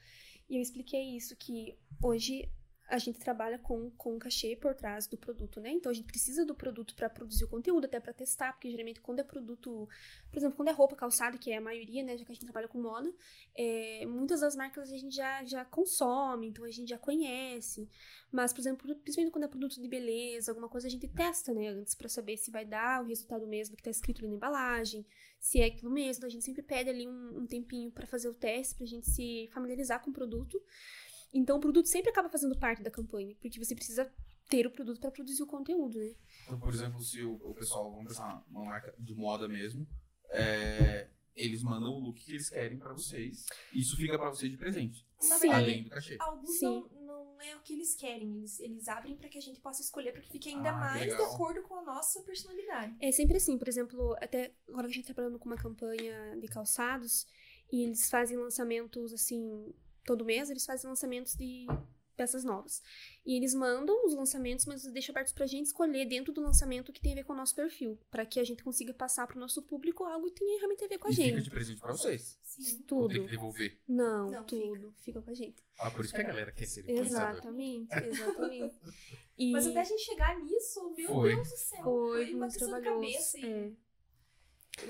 e eu expliquei isso, que hoje a gente trabalha com, com cachê por trás do produto, né? Então a gente precisa do produto para produzir o conteúdo, até para testar, porque geralmente quando é produto, por exemplo, quando é roupa, calçado, que é a maioria, né, já que a gente trabalha com moda, é, muitas das marcas a gente já, já consome, então a gente já conhece. Mas, por exemplo, principalmente quando é produto de beleza, alguma coisa a gente testa, né, antes para saber se vai dar o resultado mesmo que tá escrito ali na embalagem, se é aquilo mesmo. Então a gente sempre pede ali um, um tempinho para fazer o teste, pra gente se familiarizar com o produto. Então o produto sempre acaba fazendo parte da campanha, porque você precisa ter o produto para produzir o conteúdo, né?
Então, por exemplo, se o, o pessoal, vamos pensar uma marca de moda mesmo, é, eles mandam o look que eles querem para vocês, e isso fica para vocês de presente,
Sim.
além do cachê.
Alguns
Sim.
não, não é o que eles querem, eles, eles abrem pra que a gente possa escolher, pra que fique ainda
Ah,
mais de
legal.
acordo com a nossa personalidade.
É sempre assim, por exemplo, até agora que a gente tá trabalhando com uma campanha de calçados e eles fazem lançamentos assim, todo mês eles fazem lançamentos de peças novas. E eles mandam os lançamentos, mas eles deixam abertos pra gente escolher dentro do lançamento o que tem a ver com o nosso perfil, pra que a gente consiga passar pro nosso público algo que tenha realmente a ver com a
e fica
gente.
de presente para vocês.
Sim.
Não tem
Tudo.
que devolver.
Não,
Não,
tudo. Fica. com a gente.
Ah, por isso que a galera quer ser.
Exatamente, exatamente. E
Mas até a gente chegar nisso, meu
Foi.
Deus do céu.
foi
uma
muito
questão de
trabalhoso.
cabeça e
É.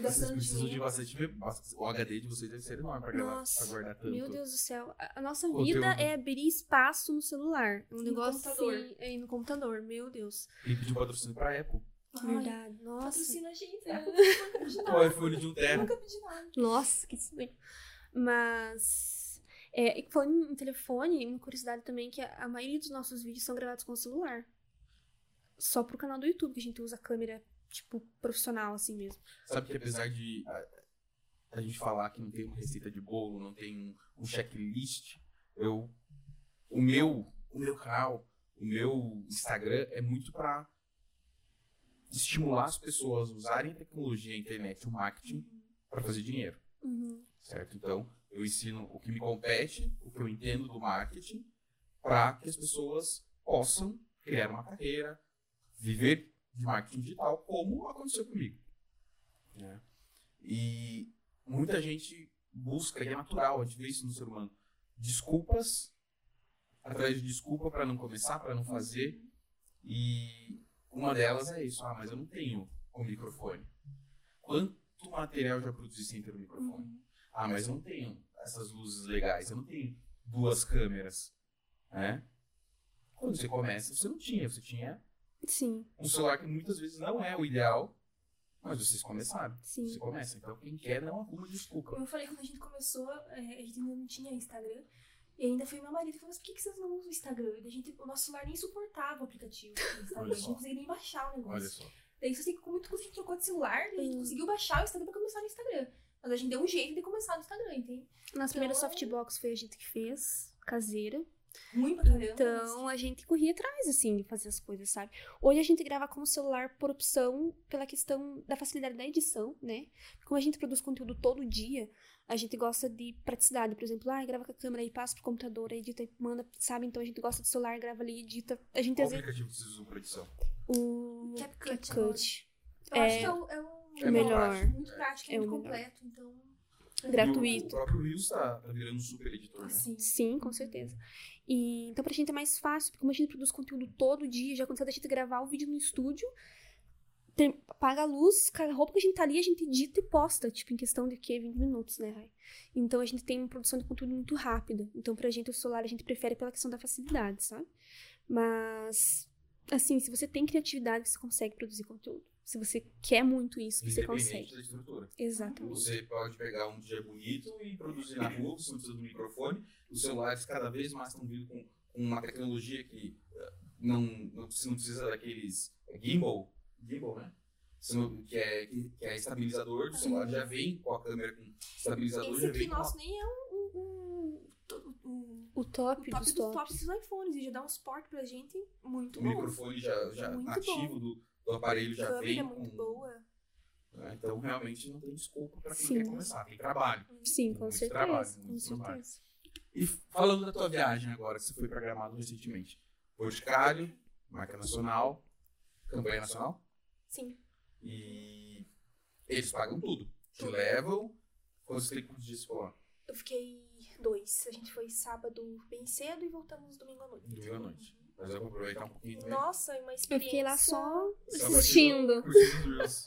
Vocês precisam de bastante, O HD de vocês deve ser enorme pra, gravar,
Nossa,
pra guardar tanto.
Meu Deus do céu. A a nossa
Conteúdo.
vida é abrir espaço no celular. Um
No
negócio
computador.
assim. É, no computador, meu Deus.
Que pedir patrocínio pra Apple.
Ai,
Verdade. Nossa.
Patrocina a gente.
É.
Eu nunca pedi
O
nada.
iPhone de um
Eu
tera.
nunca pedi nada.
Nossa, que estranho. Mas. É, e falando em telefone, uma curiosidade também é que a, a maioria dos nossos vídeos são gravados com o celular. Só pro canal do YouTube, que a gente usa câmera, tipo, profissional, assim mesmo.
Sabe que apesar de a, a gente falar que não tem uma receita de bolo, não tem um, um checklist, eu o meu, o meu canal, o meu Instagram é muito pra estimular as pessoas a usarem a tecnologia, a internet, o marketing pra fazer dinheiro,
Uhum.
certo? Então, eu ensino o que me compete, o que eu entendo do marketing, para que as pessoas possam criar uma carreira, viver de marketing digital, como aconteceu comigo. né? E muita gente busca, e é natural, a gente vê isso no ser humano, desculpas, atrás de desculpa para não começar, para não fazer. E uma delas é isso, ah, mas eu não tenho o microfone. Quanto material já produzi sem ter o microfone? Ah, mas eu não tenho essas luzes legais, eu não tenho duas câmeras, né? Quando você começa, você não tinha, você tinha
Sim,
um celular que muitas vezes não é o ideal, mas vocês começaram.
sim.
Você começa. Então, quem quer não arruma desculpa.
Como eu falei, quando a gente começou, é, a gente ainda não tinha Instagram. E ainda foi meu marido que falou, mas por que, que vocês não usam o Instagram? E a gente, o nosso celular nem suportava o aplicativo do Instagram.
Olha
A gente
só.
não conseguia nem baixar o
Olha
negócio.
só.
Daí isso assim, muito quando a gente trocou de celular, a gente
Hum.
conseguiu baixar o Instagram pra começar no Instagram. Mas a gente deu um jeito de começar no Instagram, entende?
Nossa primeira
Então-
softbox foi a gente que fez, caseira.
Pra caramba.
Então a gente corria atrás, assim, de fazer as coisas, sabe? Hoje a gente grava com o celular por opção, pela questão da facilidade da edição, né? Como a gente produz conteúdo todo dia, a gente gosta de praticidade. Por exemplo, ah, grava com a câmera e passa pro computador, edita e manda, sabe? Então a gente gosta do celular, grava ali, edita. A gente
Qual aplicativo vocês usam para edição?
O
CapCut.
CapCut.
Eu
É-
acho que é o, é o
É
melhor.
muito prático, é
É
muito
melhor.
completo. Então,
E o,
Gratuito.
o próprio Reels tá, tá virando um super editor, né?
assim.
Sim, com certeza. E, então, pra gente é mais fácil, porque como a gente produz conteúdo todo dia, já aconteceu da gente gravar o vídeo no estúdio, tem- apaga a luz, a roupa que a gente tá ali, a gente edita e posta, tipo, em questão de quê? 20 minutos, né, Rai? Então, a gente tem uma produção de conteúdo muito rápida. Então, pra gente, o celular, a gente prefere pela questão da facilidade, sabe? Mas, assim, se você tem criatividade, você consegue produzir conteúdo. Se você quer muito isso, você consegue.
da estrutura.
Exatamente.
Você pode pegar um dia bonito e produzir na rua, você não precisa do microfone. Os celulares cada vez mais estão vindo com, com uma tecnologia que eh, não, não, você não precisa daqueles gimbal, gimbal, né? Não- que, é, que, que é estabilizador do celular, já vem com a câmera com estabilizador,
Esse
já
aqui
vem com a-
nosso nem é um, um, um- o,
O
o
top,
top
dos
dos
tops.
tops dos iPhones. E já dá um suporte pra gente muito
o
bom.
microfone já, já
Muito
nativo do, do aparelho
A
já
câmera
vem
é muito
com,
boa.
né? Então realmente não tem desculpa para quem
Sim.
quer começar, tem trabalho.
Sim, com
Muito
certeza.
trabalho,
com
muito trabalho.
certeza.
E falando da tua viagem agora, que você foi para Gramado recentemente. Boticário, marca nacional, campanha nacional,
Sim.
e eles pagam tudo. Te levam, quando você tem quantos dias?
Eu fiquei dois. A gente foi sábado bem cedo e voltamos domingo à noite.
Domingo à noite. Mas eu vou aproveitar um pouquinho também.
Nossa, é uma
Eu
experiência.
fiquei lá só assistindo.
os os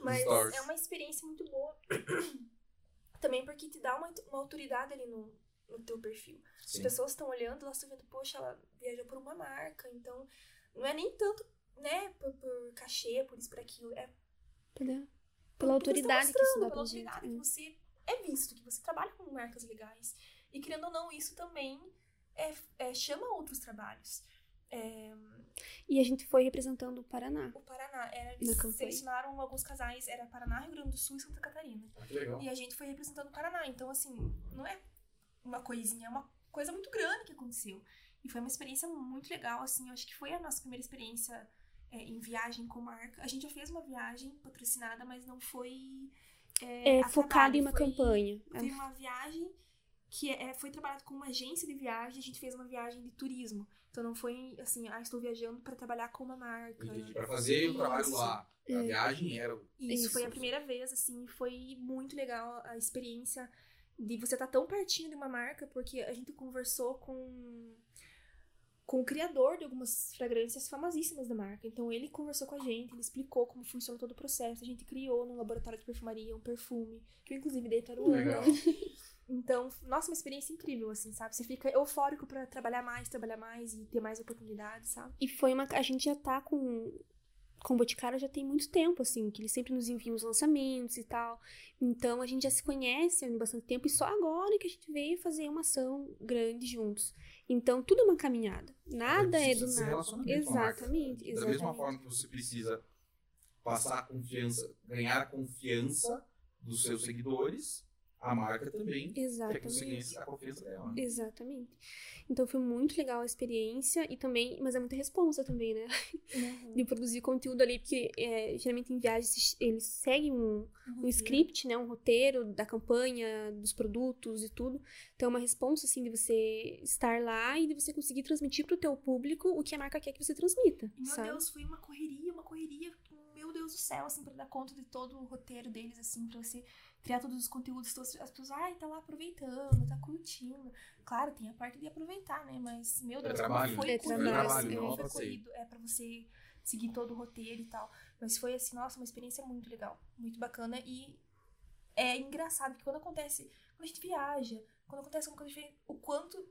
Mas
stories.
é uma experiência muito boa. Também porque te dá uma, uma autoridade ali no, no teu perfil. As
Sim.
pessoas estão olhando, elas estão vendo, poxa, ela viajou por uma marca. Então, não é nem tanto, né, por, por cachê, por isso, por aquilo. É
Pela, pela autoridade
você
que
tá
isso dá
pela
pra gente.
autoridade que você é visto, que você trabalha com marcas legais. E querendo ou não, isso também é, é- chama outros trabalhos. É,
E a gente foi representando o Paraná.
o Paraná, era,
Na
eles selecionaram alguns casais, era Paraná, Rio Grande do Sul e Santa Catarina.
Ah, que legal.
E a gente foi representando o Paraná. Então, assim, não é uma coisinha, é uma coisa muito grande que aconteceu. E foi uma experiência muito legal, assim. Eu acho que foi a nossa primeira experiência é, em viagem com marca. A gente já fez uma viagem patrocinada, mas não foi. É,
É
a
focado
trabalho,
em uma
foi-
campanha.
Foi uma viagem que é, foi trabalhado com uma agência de viagem. A gente fez uma viagem de turismo. Então não foi assim, ah, estou viajando para trabalhar com uma marca.
Pra fazer o trabalho
Isso.
lá. A viagem era. o-
Isso, foi
Isso.
a primeira vez, assim, foi muito legal a experiência de você estar tão pertinho de uma marca, porque a gente conversou com, com o criador de algumas fragrâncias famosíssimas da marca. Então ele conversou com a gente, ele explicou como funciona todo o processo. A gente criou num laboratório de perfumaria um perfume, que eu inclusive dei para o
Legal.
Então, nossa, uma experiência incrível, assim, sabe? Você fica eufórico pra trabalhar mais, trabalhar mais e ter mais oportunidades, sabe?
E foi uma. A gente já tá com. Com o Boticário já tem muito tempo, assim, que eles sempre nos enviam os lançamentos e tal. Então a gente já se conhece há bastante tempo e só agora que a gente veio fazer uma ação grande juntos. Então tudo é uma caminhada. Nada é do nada.
marca.
Exatamente,
Da mesma
exatamente.
forma que você precisa passar a confiança, ganhar a confiança dos seus seguidores, a marca também quer que você ganhe
Exatamente.
a confiança dela. né?
Exatamente. Então foi muito legal a experiência e também, mas é muita responsa também, né? De produzir conteúdo ali, porque é, geralmente em viagens eles seguem um, um script, né, um roteiro da campanha, dos produtos e tudo. Então é uma responsa assim de você estar lá e de você conseguir transmitir pro teu público o que a marca quer que você transmita,
Meu
sabe?
Deus, foi uma correria, Deus do céu, assim, pra dar conta de todo o roteiro deles, assim, pra você criar todos os conteúdos, as pessoas, ai, tá lá aproveitando, tá curtindo. Claro, tem a parte de aproveitar, né? Mas, meu Deus,
trabalho,
foi?
É
corrido,
trabalho,
assim,
não é
foi
passeio.
corrido, é pra você seguir todo o roteiro e tal. Mas foi, assim, nossa, uma experiência muito legal, muito bacana e é engraçado que quando acontece, quando a gente viaja, quando acontece uma coisa diferente, o quanto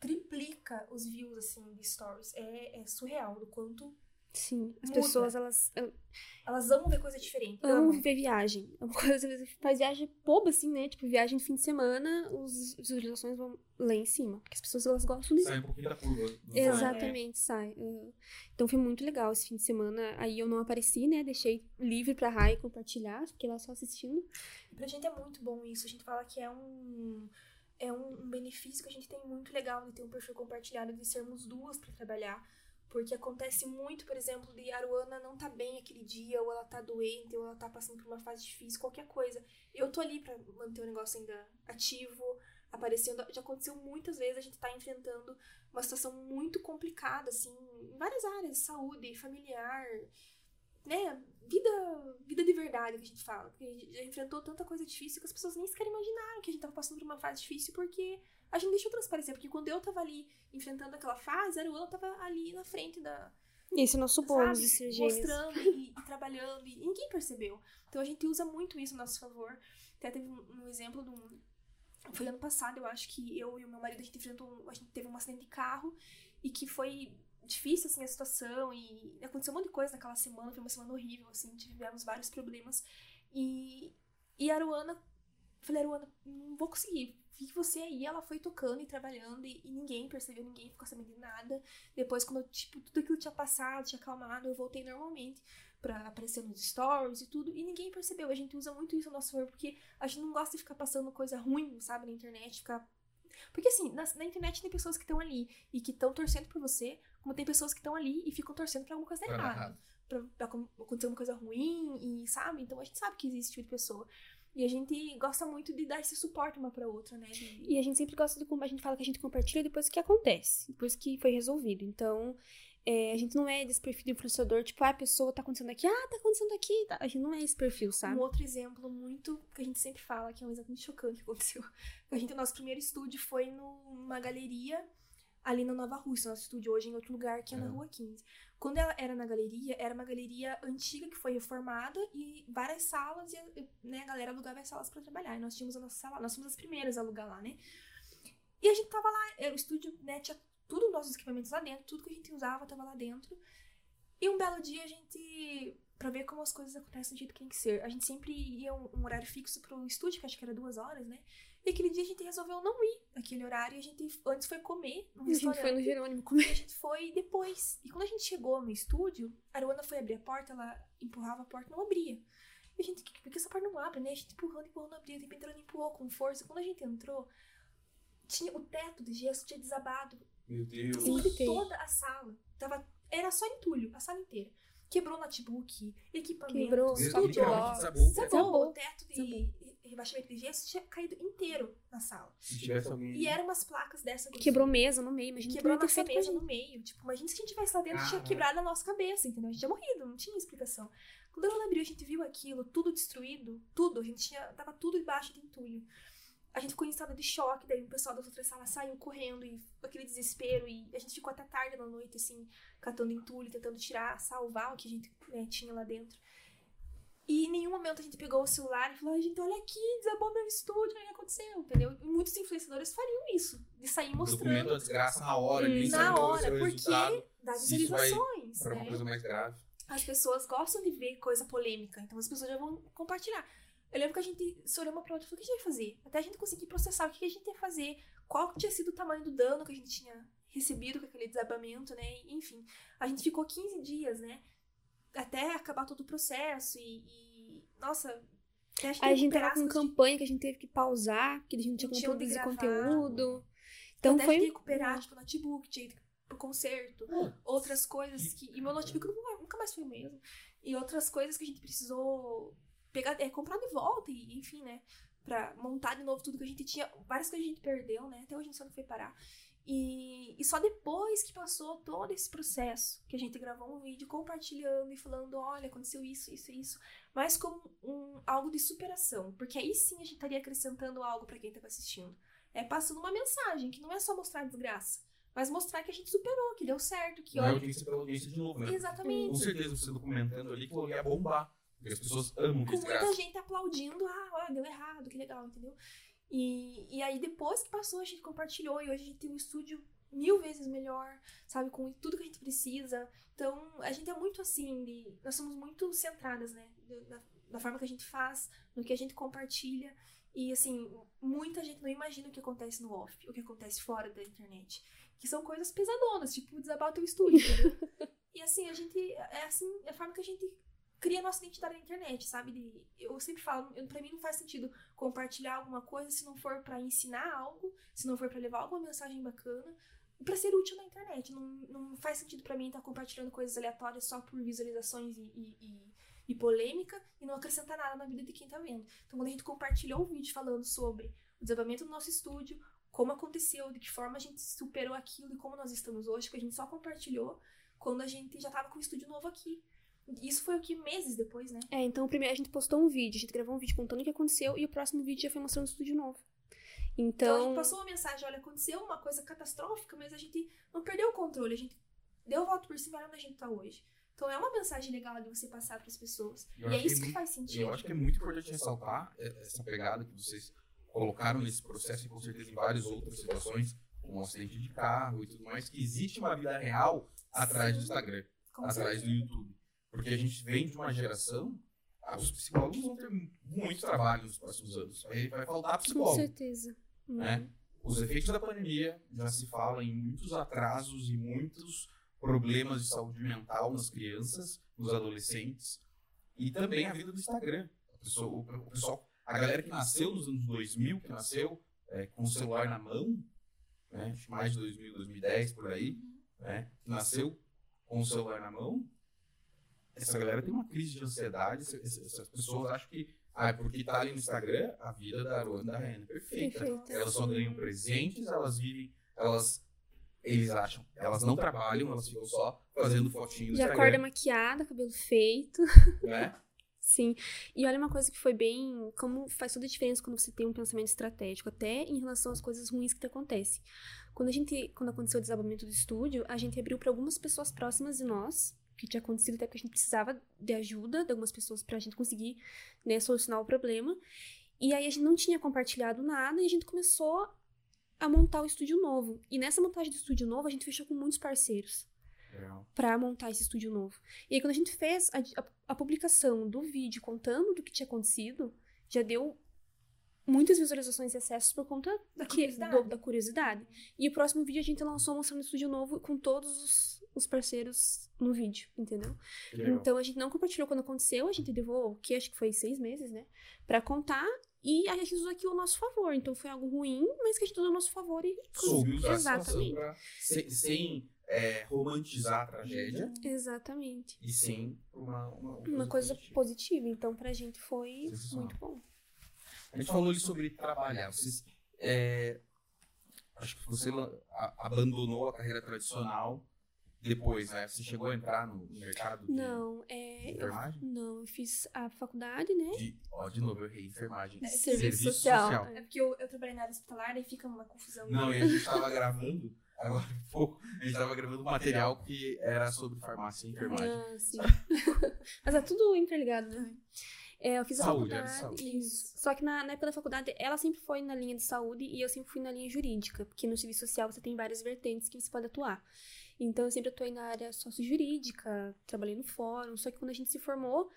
triplica os views, assim, de stories. É, é surreal do quanto
Sim, as
Muda.
pessoas elas, elas
amam ver coisa diferente.
amam
Amam.
viver viagem. É uma coisa, às vezes, faz viagem boba assim, né? Tipo, viagem de fim de semana, os, as visualizações vão lá em cima, porque as pessoas elas gostam disso.
Sai um pouquinho da curva. do
Exatamente, sai. Uhum. Então foi muito legal esse fim de semana. Aí eu não apareci, né? Deixei livre pra Rai compartilhar, fiquei lá só assistindo.
Pra gente é muito bom isso. A gente fala que é um. É um, um benefício que a gente tem muito legal de ter um perfil compartilhado, de sermos duas pra trabalhar. Porque acontece muito, por exemplo, de Aruana não tá bem aquele dia, ou ela tá doente, ou ela tá passando por uma fase difícil, qualquer coisa. Eu tô ali pra manter o negócio ainda ativo, aparecendo. Já aconteceu muitas vezes a gente tá enfrentando uma situação muito complicada, assim, em várias áreas, saúde, familiar, né? Vida, vida de verdade que a gente fala. Porque a gente já enfrentou tanta coisa difícil que as pessoas nem sequer imaginaram que a gente tava passando por uma fase difícil porque a gente deixou transparecer. Porque quando eu tava ali enfrentando aquela fase, a Aruana tava ali na frente da,
Esse é nosso bônus gêmeos.
mostrando e, e trabalhando, e ninguém percebeu. Então a gente usa muito isso a nosso favor. Até teve um, um exemplo de um. Foi ano passado, eu acho que eu e o meu marido a gente enfrentou. A gente teve um acidente de carro e que foi difícil assim a situação e aconteceu um monte de coisa naquela semana, foi uma semana horrível, assim, tivemos vários problemas. E, e a Aruana, falei, Aruana, não vou conseguir. Vi você aí, ela foi tocando e trabalhando e, e ninguém percebeu, ninguém ficou sabendo de nada. Depois, quando tipo, tudo aquilo tinha passado, tinha acalmado, eu voltei normalmente pra aparecer nos stories e tudo, e ninguém percebeu. A gente usa muito isso a nosso favor, porque a gente não gosta de ficar passando coisa ruim, sabe, na internet, ficar. Porque assim, na, na internet tem pessoas que estão ali e que estão torcendo por você, como tem pessoas que estão ali e ficam torcendo pra alguma coisa errada. Pra, pra acon- acontecer uma coisa ruim, e sabe? Então a gente sabe que existe esse tipo de pessoa. E a gente gosta muito de dar esse suporte uma pra outra, né? De-
E a gente sempre gosta de como a gente fala que a gente compartilha depois que acontece, depois que foi resolvido. Então, é, a gente não é desse perfil de influenciador, tipo, ah, a pessoa tá acontecendo aqui, ah, tá acontecendo aqui. Tá. A gente não é esse perfil, sabe?
Um outro exemplo muito que a gente sempre fala, que é um exemplo muito chocante que aconteceu. A gente, o nosso primeiro estúdio foi numa galeria ali na Nova Rússia, nosso estúdio hoje em outro lugar, que é, é. na Rua 15. Quando ela era na galeria, era uma galeria antiga que foi reformada e várias salas, e né, a galera alugava as salas para trabalhar. E nós tínhamos a nossa sala, nós fomos as primeiras a alugar lá, né? E a gente tava lá, o estúdio, né, tinha tudo os nossos equipamentos lá dentro, tudo que a gente usava tava lá dentro. E um belo dia a gente, pra ver como as coisas acontecem do jeito que tem que ser, a gente sempre ia um, um horário fixo pro estúdio, que acho que era duas horas, né? E aquele dia a gente resolveu não ir naquele horário. E a gente antes foi comer
no restaurante. A gente foi no Jerônimo comer.
E a gente foi depois. E quando a gente chegou no estúdio, a Aruana foi abrir a porta, ela empurrava a porta não abria. E a gente, por que essa porta não abre, né? A gente empurrando, empurrando, não abria. A gente entrando, empurrou com força. Quando a gente entrou, tinha o teto de gesso tinha desabado.
Meu Deus.
Sobre toda a sala. Tava, era só entulho, a sala inteira. Quebrou notebook, equipamento,
Quebrou,
tudo.
Desabou.
Desabou. O teto de rebaixamento de gesso tinha caído inteiro na sala.
Se tivesse alguém.
E eram umas placas dessa.
Quebrou mesa no meio, imagina
Quebrou a nossa mesa no meio. Tipo, imagina se a gente tivesse lá dentro, ah, tinha quebrado a nossa cabeça, entendeu? A gente tinha morrido, não tinha explicação. Quando a Ana abriu, a gente viu aquilo, tudo destruído, tudo. A gente tinha. Tava tudo embaixo de entulho a gente ficou em estado de choque, daí o pessoal das outras salas saiu correndo e aquele desespero, e a gente ficou até tarde na noite, assim, catando entulho, tentando tirar, salvar o que a gente né, tinha lá dentro. E em nenhum momento a gente pegou o celular e falou, ai gente, olha aqui, desabou meu estúdio, o que aconteceu, entendeu? E muitos influenciadores fariam isso, de sair mostrando.
Documento a desgraça na hora,
hum, na hora, porque dá
visualizações,
né?
uma coisa mais grave.
As pessoas gostam de ver coisa polêmica, então as pessoas já vão compartilhar. Eu lembro que a gente se olhou uma pra outra e falou: o que a gente vai fazer? Até a gente conseguir processar o que a gente ia fazer, qual tinha sido o tamanho do dano que a gente tinha recebido com aquele desabamento, né? Enfim, a gente ficou 15 dias, né? Até acabar todo o processo e. e nossa.
a gente tava com campanha que a gente teve que pausar, porque a gente não tinha como produzir conteúdo. Então
até
foi.
Até recuperar, tipo, notebook, tinha pro concerto, hum. outras coisas que. E meu notebook nunca mais foi o mesmo. E outras coisas que a gente precisou pegar, é, comprar de volta e, enfim, né? Pra montar de novo tudo que a gente tinha. Várias coisas a gente perdeu, né? Até hoje a gente só não foi parar. E, e só depois que passou todo esse processo, que a gente gravou um vídeo compartilhando e falando, olha, aconteceu isso, isso isso, mas como um, algo de superação, porque aí sim a gente estaria acrescentando algo para quem estava assistindo. É passando uma mensagem, que não é só mostrar desgraça, mas mostrar que a gente superou, que deu certo, que
não olha... é audiência pela audiência de novo, né?
Exatamente.
Com certeza você documentando ali que ia bombar. Porque as pessoas amam
Com muita gente aplaudindo, ah, olha, deu errado, que legal, entendeu? E, e aí depois que passou, a gente compartilhou e hoje a gente tem um estúdio mil vezes melhor, sabe, com tudo que a gente precisa. Então, a gente é muito assim, de, nós somos muito centradas, né, na, na forma que a gente faz, no que a gente compartilha. E assim, muita gente não imagina o que acontece no off, o que acontece fora da internet. Que são coisas pesadonas, tipo desabar o teu estúdio, e assim, a gente. É assim, é a forma que a gente cria nossa identidade na internet, sabe? Eu sempre falo, para mim não faz sentido compartilhar alguma coisa se não for para ensinar algo, se não for para levar alguma mensagem bacana, para ser útil na internet. Não, não faz sentido para mim estar tá compartilhando coisas aleatórias só por visualizações e, e, e, e, polêmica e não acrescentar nada na vida de quem tá vendo. Então, quando a gente compartilhou um vídeo falando sobre o desabamento do nosso estúdio, como aconteceu, de que forma a gente superou aquilo e como nós estamos hoje, porque a gente só compartilhou quando a gente já tava com o estúdio novo aqui. Isso foi o que meses depois, né?
É, então primeiro a gente postou um vídeo, a gente gravou um vídeo contando o que aconteceu e o próximo vídeo já foi mostrando o estúdio novo. Então... então
a gente passou uma mensagem, olha, aconteceu uma coisa catastrófica, mas a gente não perdeu o controle, a gente deu o volta por cima e olha onde a gente tá hoje. Então é uma mensagem legal de você passar para as pessoas. Eu e é isso que, que, faz sentido.
Eu acho que é muito importante ressaltar essa pegada que vocês colocaram nesse processo e com certeza em várias outras situações, como um acidente de carro e tudo mais, que existe uma vida real atrás do Instagram, com atrás certeza. do YouTube. Porque a gente vem de uma geração, ah, os psicólogos vão ter muito trabalho nos próximos anos. Vai, vai faltar psicólogo.
Com certeza.
Né? Uhum. Os efeitos da pandemia já se fala em muitos atrasos e muitos problemas de saúde mental nas crianças, nos adolescentes. E também a vida do Instagram. A, pessoa, o, pessoal, a galera que nasceu nos anos 2000, que nasceu é, com o celular na mão, né, mais de 2000, 2010 por aí, né, nasceu com o celular na mão, essa galera tem uma crise de ansiedade, essas pessoas acham que, ah, é porque tá ali no Instagram, a vida da Aruana da Rena é perfeita. Perfeita. Elas só ganham presentes, elas vivem, elas eles acham. Elas não trabalham, elas ficam só fazendo fotinho no
Já
Instagram.
acorda maquiada, cabelo feito.
Né?
Sim. E olha uma coisa que foi bem. Como faz toda a diferença quando você tem um pensamento estratégico, até em relação às coisas ruins que te acontecem. Quando a gente. Quando aconteceu o desabamento do estúdio, a gente abriu para algumas pessoas próximas de nós, que tinha acontecido até porque a gente precisava de ajuda de algumas pessoas pra gente conseguir, né, solucionar o problema. E aí a gente não tinha compartilhado nada e a gente começou a montar o estúdio novo. E nessa montagem do estúdio novo, a gente fechou com muitos parceiros para montar esse estúdio novo. E aí, quando a gente fez a, a- a publicação do vídeo contando do que tinha acontecido, já deu muitas visualizações e acessos por conta
Da
que-
curiosidade.
do- da curiosidade. E o próximo vídeo a gente lançou mostrando o estúdio novo com todos os, os parceiros no vídeo, entendeu?
Legal.
Então a gente não compartilhou quando aconteceu, a gente levou o que acho que foi seis meses, né? Pra contar. E a gente usou aquilo ao nosso favor. Então foi algo ruim, mas que a gente usou ao nosso favor e.
Situação
Exatamente.
pra, sem, sem, é, romantizar a tragédia
Exatamente.
e sim uma, uma,
Uma coisa
positiva.
positiva. Então pra gente foi muito bom.
A gente falou ali sobre trabalhar. Vocês, é, acho que você abandonou a carreira tradicional depois, né? Você chegou a entrar no mercado de
Não, é. Eu,
enfermagem?
não, eu fiz a faculdade, né?
De, ó, de novo, eu errei. Enfermagem.
É,
Serviço social.
É porque eu, eu trabalhei na área hospitalar e fica uma confusão.
Não, e a gente tava gravando, agora há pouco, a gente tava gravando um material que era sobre farmácia e enfermagem.
Ah, sim. Mas é tudo interligado, né? É, eu fiz a
Saúde, era
faculdade.
de saúde.
Isso. Só que na, na época da faculdade, ela sempre foi na linha de saúde e eu sempre fui na linha jurídica, porque no serviço social você tem várias vertentes que você pode atuar. Então eu sempre atuei na área sócio-jurídica, trabalhei no fórum, só que quando a gente se formou,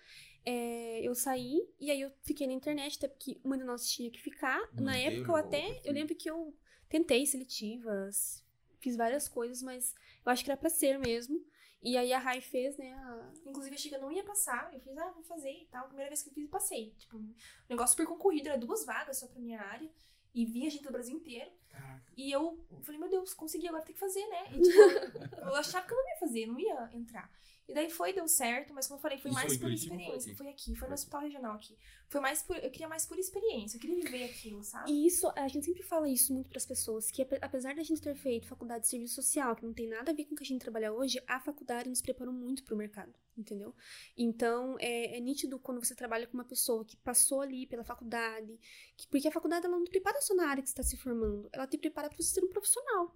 é, eu saí e aí eu fiquei na internet, até porque uma de nós tinha que ficar. na época eu até. Eu lembro que eu tentei seletivas, fiz várias coisas, mas eu acho que era pra ser mesmo. E aí a Rai fez, né? a-
Inclusive, achei que eu não ia passar. Eu fiz, ah, vou fazer e tal. Primeira vez que eu fiz, passei. Tipo, um negócio super concorrido. Era duas vagas só pra minha área. E vinha gente do Brasil inteiro.
Caraca.
E eu falei, meu Deus, consegui, agora tem que fazer, né? E, tipo, eu achava que eu não ia fazer, não ia entrar. E daí foi, deu certo, mas como eu falei, foi
Isso
mais por experiência. Foi aqui, foi no hospital regional aqui. Foi mais por. Eu queria mais por experiência, eu queria viver aquilo, sabe?
E isso, a gente sempre fala isso muito pras pessoas, que ape- apesar da gente ter feito faculdade de serviço social, que não tem nada a ver com o que a gente trabalha hoje, a faculdade nos preparou muito pro mercado, entendeu? Então, é, é nítido quando você trabalha com uma pessoa que passou ali pela faculdade, que, porque a faculdade ela não te prepara só na área que você está se formando, ela te prepara para você ser um profissional.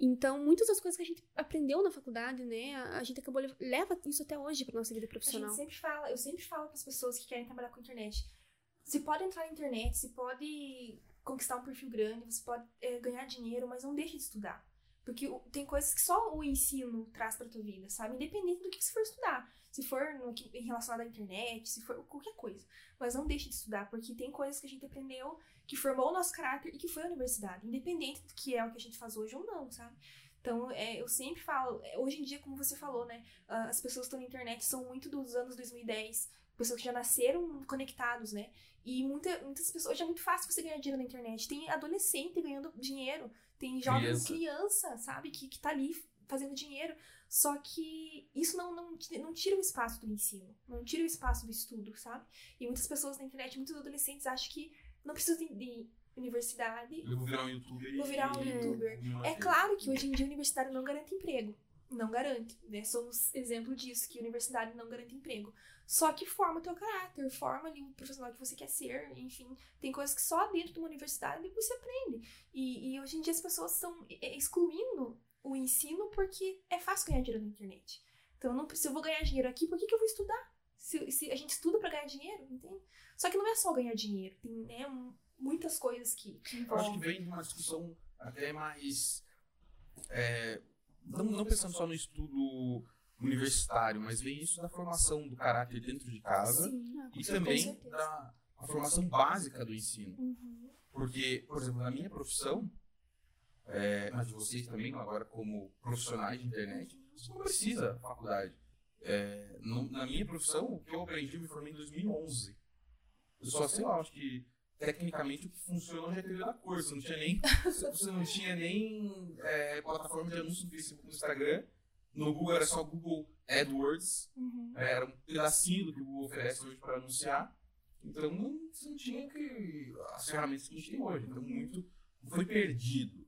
Então, muitas das coisas que a gente aprendeu na faculdade, né, a, a gente acabou lev- leva isso até hoje pra nossa vida
A
profissional.
gente sempre fala, eu sempre falo para as pessoas que querem trabalhar com internet. Você pode entrar na internet, você pode conquistar um perfil grande, você pode é, ganhar dinheiro, mas não deixe de estudar. Porque tem coisas que só o ensino traz pra tua vida, sabe? Independente do que você for estudar. Se for no, em relacionado à internet, se for qualquer coisa. Mas não deixe de estudar, porque tem coisas que a gente aprendeu que formou o nosso caráter e que foi a universidade. Independente do que é o que a gente faz hoje ou não, sabe? Então, é, eu sempre falo, é, hoje em dia, como você falou, né? as pessoas que estão na internet são muito dos anos 2010, pessoas que já nasceram conectados, né? E muita, muitas pessoas, hoje é muito fácil você ganhar dinheiro na internet. Tem adolescente ganhando dinheiro, tem jovem
Criança.
criança, sabe? Que, que tá ali fazendo dinheiro. Só que isso não, não, não tira o espaço do ensino, não tira o espaço do estudo, sabe? E muitas pessoas na internet, muitos adolescentes acham que não precisam de, de universidade
Eu vou virar um youtuber.
Vou virar um youtuber. é claro que hoje em dia a universidade não garante emprego. Não garante, né? Somos exemplo disso, que a universidade não garante emprego. Só que forma o teu caráter, forma ali o profissional que você quer ser, enfim. Tem coisas que só dentro de uma universidade você aprende. E, e hoje em dia as pessoas estão é, excluindo o ensino porque é fácil ganhar dinheiro na internet. Então, não, se eu vou ganhar dinheiro aqui, por que, que eu vou estudar? Se, se a gente estuda pra ganhar dinheiro, entende? Só que não é só ganhar dinheiro, tem né, um- muitas coisas que, que
Eu acho que
envolvem.
vem de uma discussão até mais. é, não, não pensando só no estudo universitário, mas vem isso da formação do caráter dentro de casa
Sim,
e
com
também da formação básica do ensino.
Uhum.
Porque, por exemplo, na minha profissão, é, mas vocês também, agora como profissionais de internet, você não precisa da faculdade. É, no- na minha profissão, o que eu aprendi, eu me formei em 2011. Eu só sei lá, acho que tecnicamente o que funciona hoje é teoria da cor. Você não tinha nem, você não tinha nem é, plataforma de anúncio no Facebook, no Instagram. No Google era só Google AdWords.
Uhum.
É, Era um pedacinho do que o Google oferece hoje para anunciar. Então não, você não tinha que, as ferramentas que a gente tem hoje. Então muito foi perdido.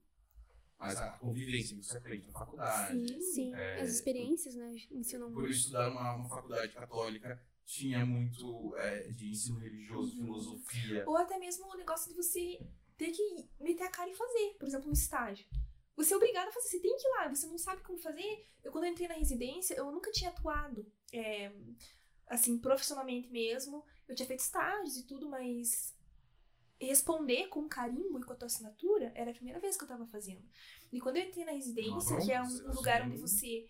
Mas a convivência que você aprende na faculdade.
Sim, sim.
É,
As experiências, né? Ensinam
Por
muito.
estudar uma, uma faculdade católica, tinha muito é, de ensino religioso,
Uhum.
filosofia.
Ou até mesmo o negócio de você ter que meter a cara e fazer. Por exemplo, um estágio. Você é obrigado a fazer, você tem que ir lá, você não sabe como fazer. Eu, quando eu entrei na residência, eu nunca tinha atuado, é, assim, profissionalmente mesmo. Eu tinha feito estágios e tudo, mas responder com carimbo e com a tua assinatura era a primeira vez que eu tava fazendo. E quando eu entrei na residência,
Não,
que é um, um lugar
você-
onde você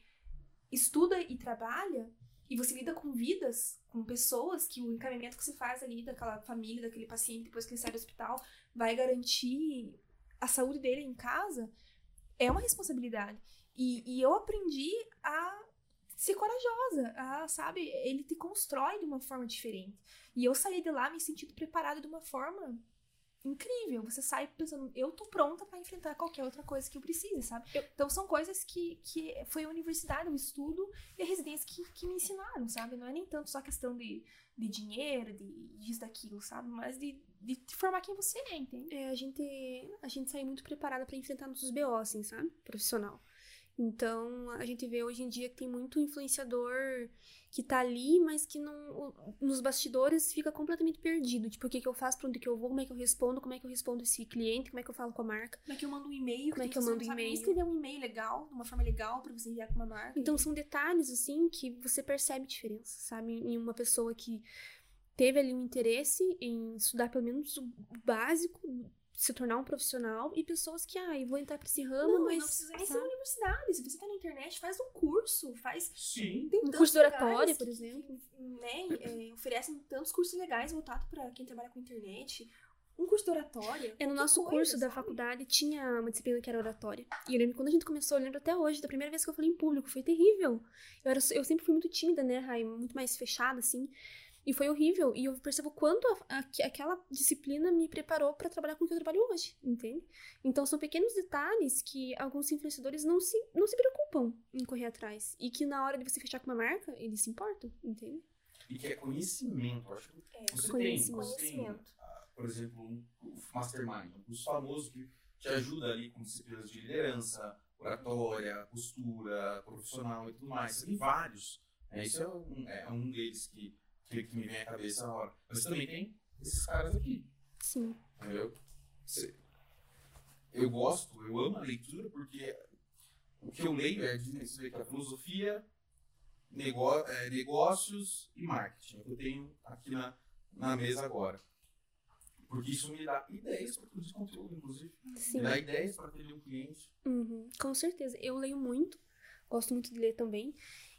estuda e trabalha, e você lida com vidas, com pessoas, que o encaminhamento que você faz ali daquela família, daquele paciente, depois que ele sai do hospital, vai garantir a saúde dele em casa, é uma responsabilidade. E, e eu aprendi a ser corajosa, a, sabe, ele te constrói de uma forma diferente. E eu saí de lá me sentindo preparada de uma forma incrível. Você sai pensando, eu tô pronta pra enfrentar qualquer outra coisa que eu precise, sabe? Então são coisas que, que foi a universidade, o estudo e a residência que, que me ensinaram, sabe? Não é nem tanto só questão de, de dinheiro, de disso, daquilo, sabe? Mas de, de te formar quem você é, entende?
É, a gente, a gente sai muito preparada pra enfrentar nossos BO, assim, sabe? Profissional. Então, a gente vê hoje em dia que tem muito influenciador que tá ali, mas que não, nos bastidores fica completamente perdido. Tipo, o que, que eu faço, pra onde que eu vou, como é que eu respondo, como é que eu respondo esse cliente, como é que eu falo com a marca.
Como é que eu mando um e-mail?
Como é
tem
que eu mando
nem
e-mail?
escrever um e-mail legal, de uma forma legal pra você enviar pra uma marca.
Então, são detalhes, assim, que você percebe diferença, sabe? Em uma pessoa que teve ali um interesse em estudar pelo menos o básico, se tornar um profissional, e pessoas que, ah, eu vou entrar pra esse ramo,
não,
mas.
não precisa nem ser universidade. Se você tá na internet, faz um curso, faz
Sim.
Tem
Um
tantos
curso de oratória, por exemplo.
que, né, é, oferecem tantos cursos legais voltados para quem trabalha com internet. Um curso de oratória.
É, no nosso
coisa,
curso da
sabe?
faculdade tinha uma disciplina que era oratória. E eu lembro quando a gente começou, eu lembro até hoje, da primeira vez que eu falei em público, foi terrível. Eu, era, eu sempre fui muito tímida, né, Rai? Muito mais fechada, assim. E foi horrível. E eu percebo quanto a- a- aquela disciplina me preparou pra trabalhar com o que eu trabalho hoje, entende? Então são pequenos detalhes que alguns influenciadores não se, não se preocupam em correr atrás. E que na hora de você fechar com uma marca, eles se importam, entende?
E que é conhecimento. Acho que
É,
você tem,
Conhecimento.
você tem
Conhecimento.
ah, por exemplo, um, um mastermind, um curso famoso que te ajuda ali com disciplinas de liderança, oratória, postura, profissional e tudo mais. Tem vários. É, isso é um, é um deles que, que, que me vem à cabeça na hora. Mas também tem esses caras aqui.
Sim.
Entendeu? Eu gosto, eu amo a leitura porque o que eu leio é que é filosofia, é, negócios e marketing. É que eu tenho aqui na, na mesa agora. Porque isso me dá ideias para produzir conteúdo, inclusive.
Sim.
Me dá ideias para atender um cliente.
Uhum, com certeza. Eu leio muito, gosto muito de ler também.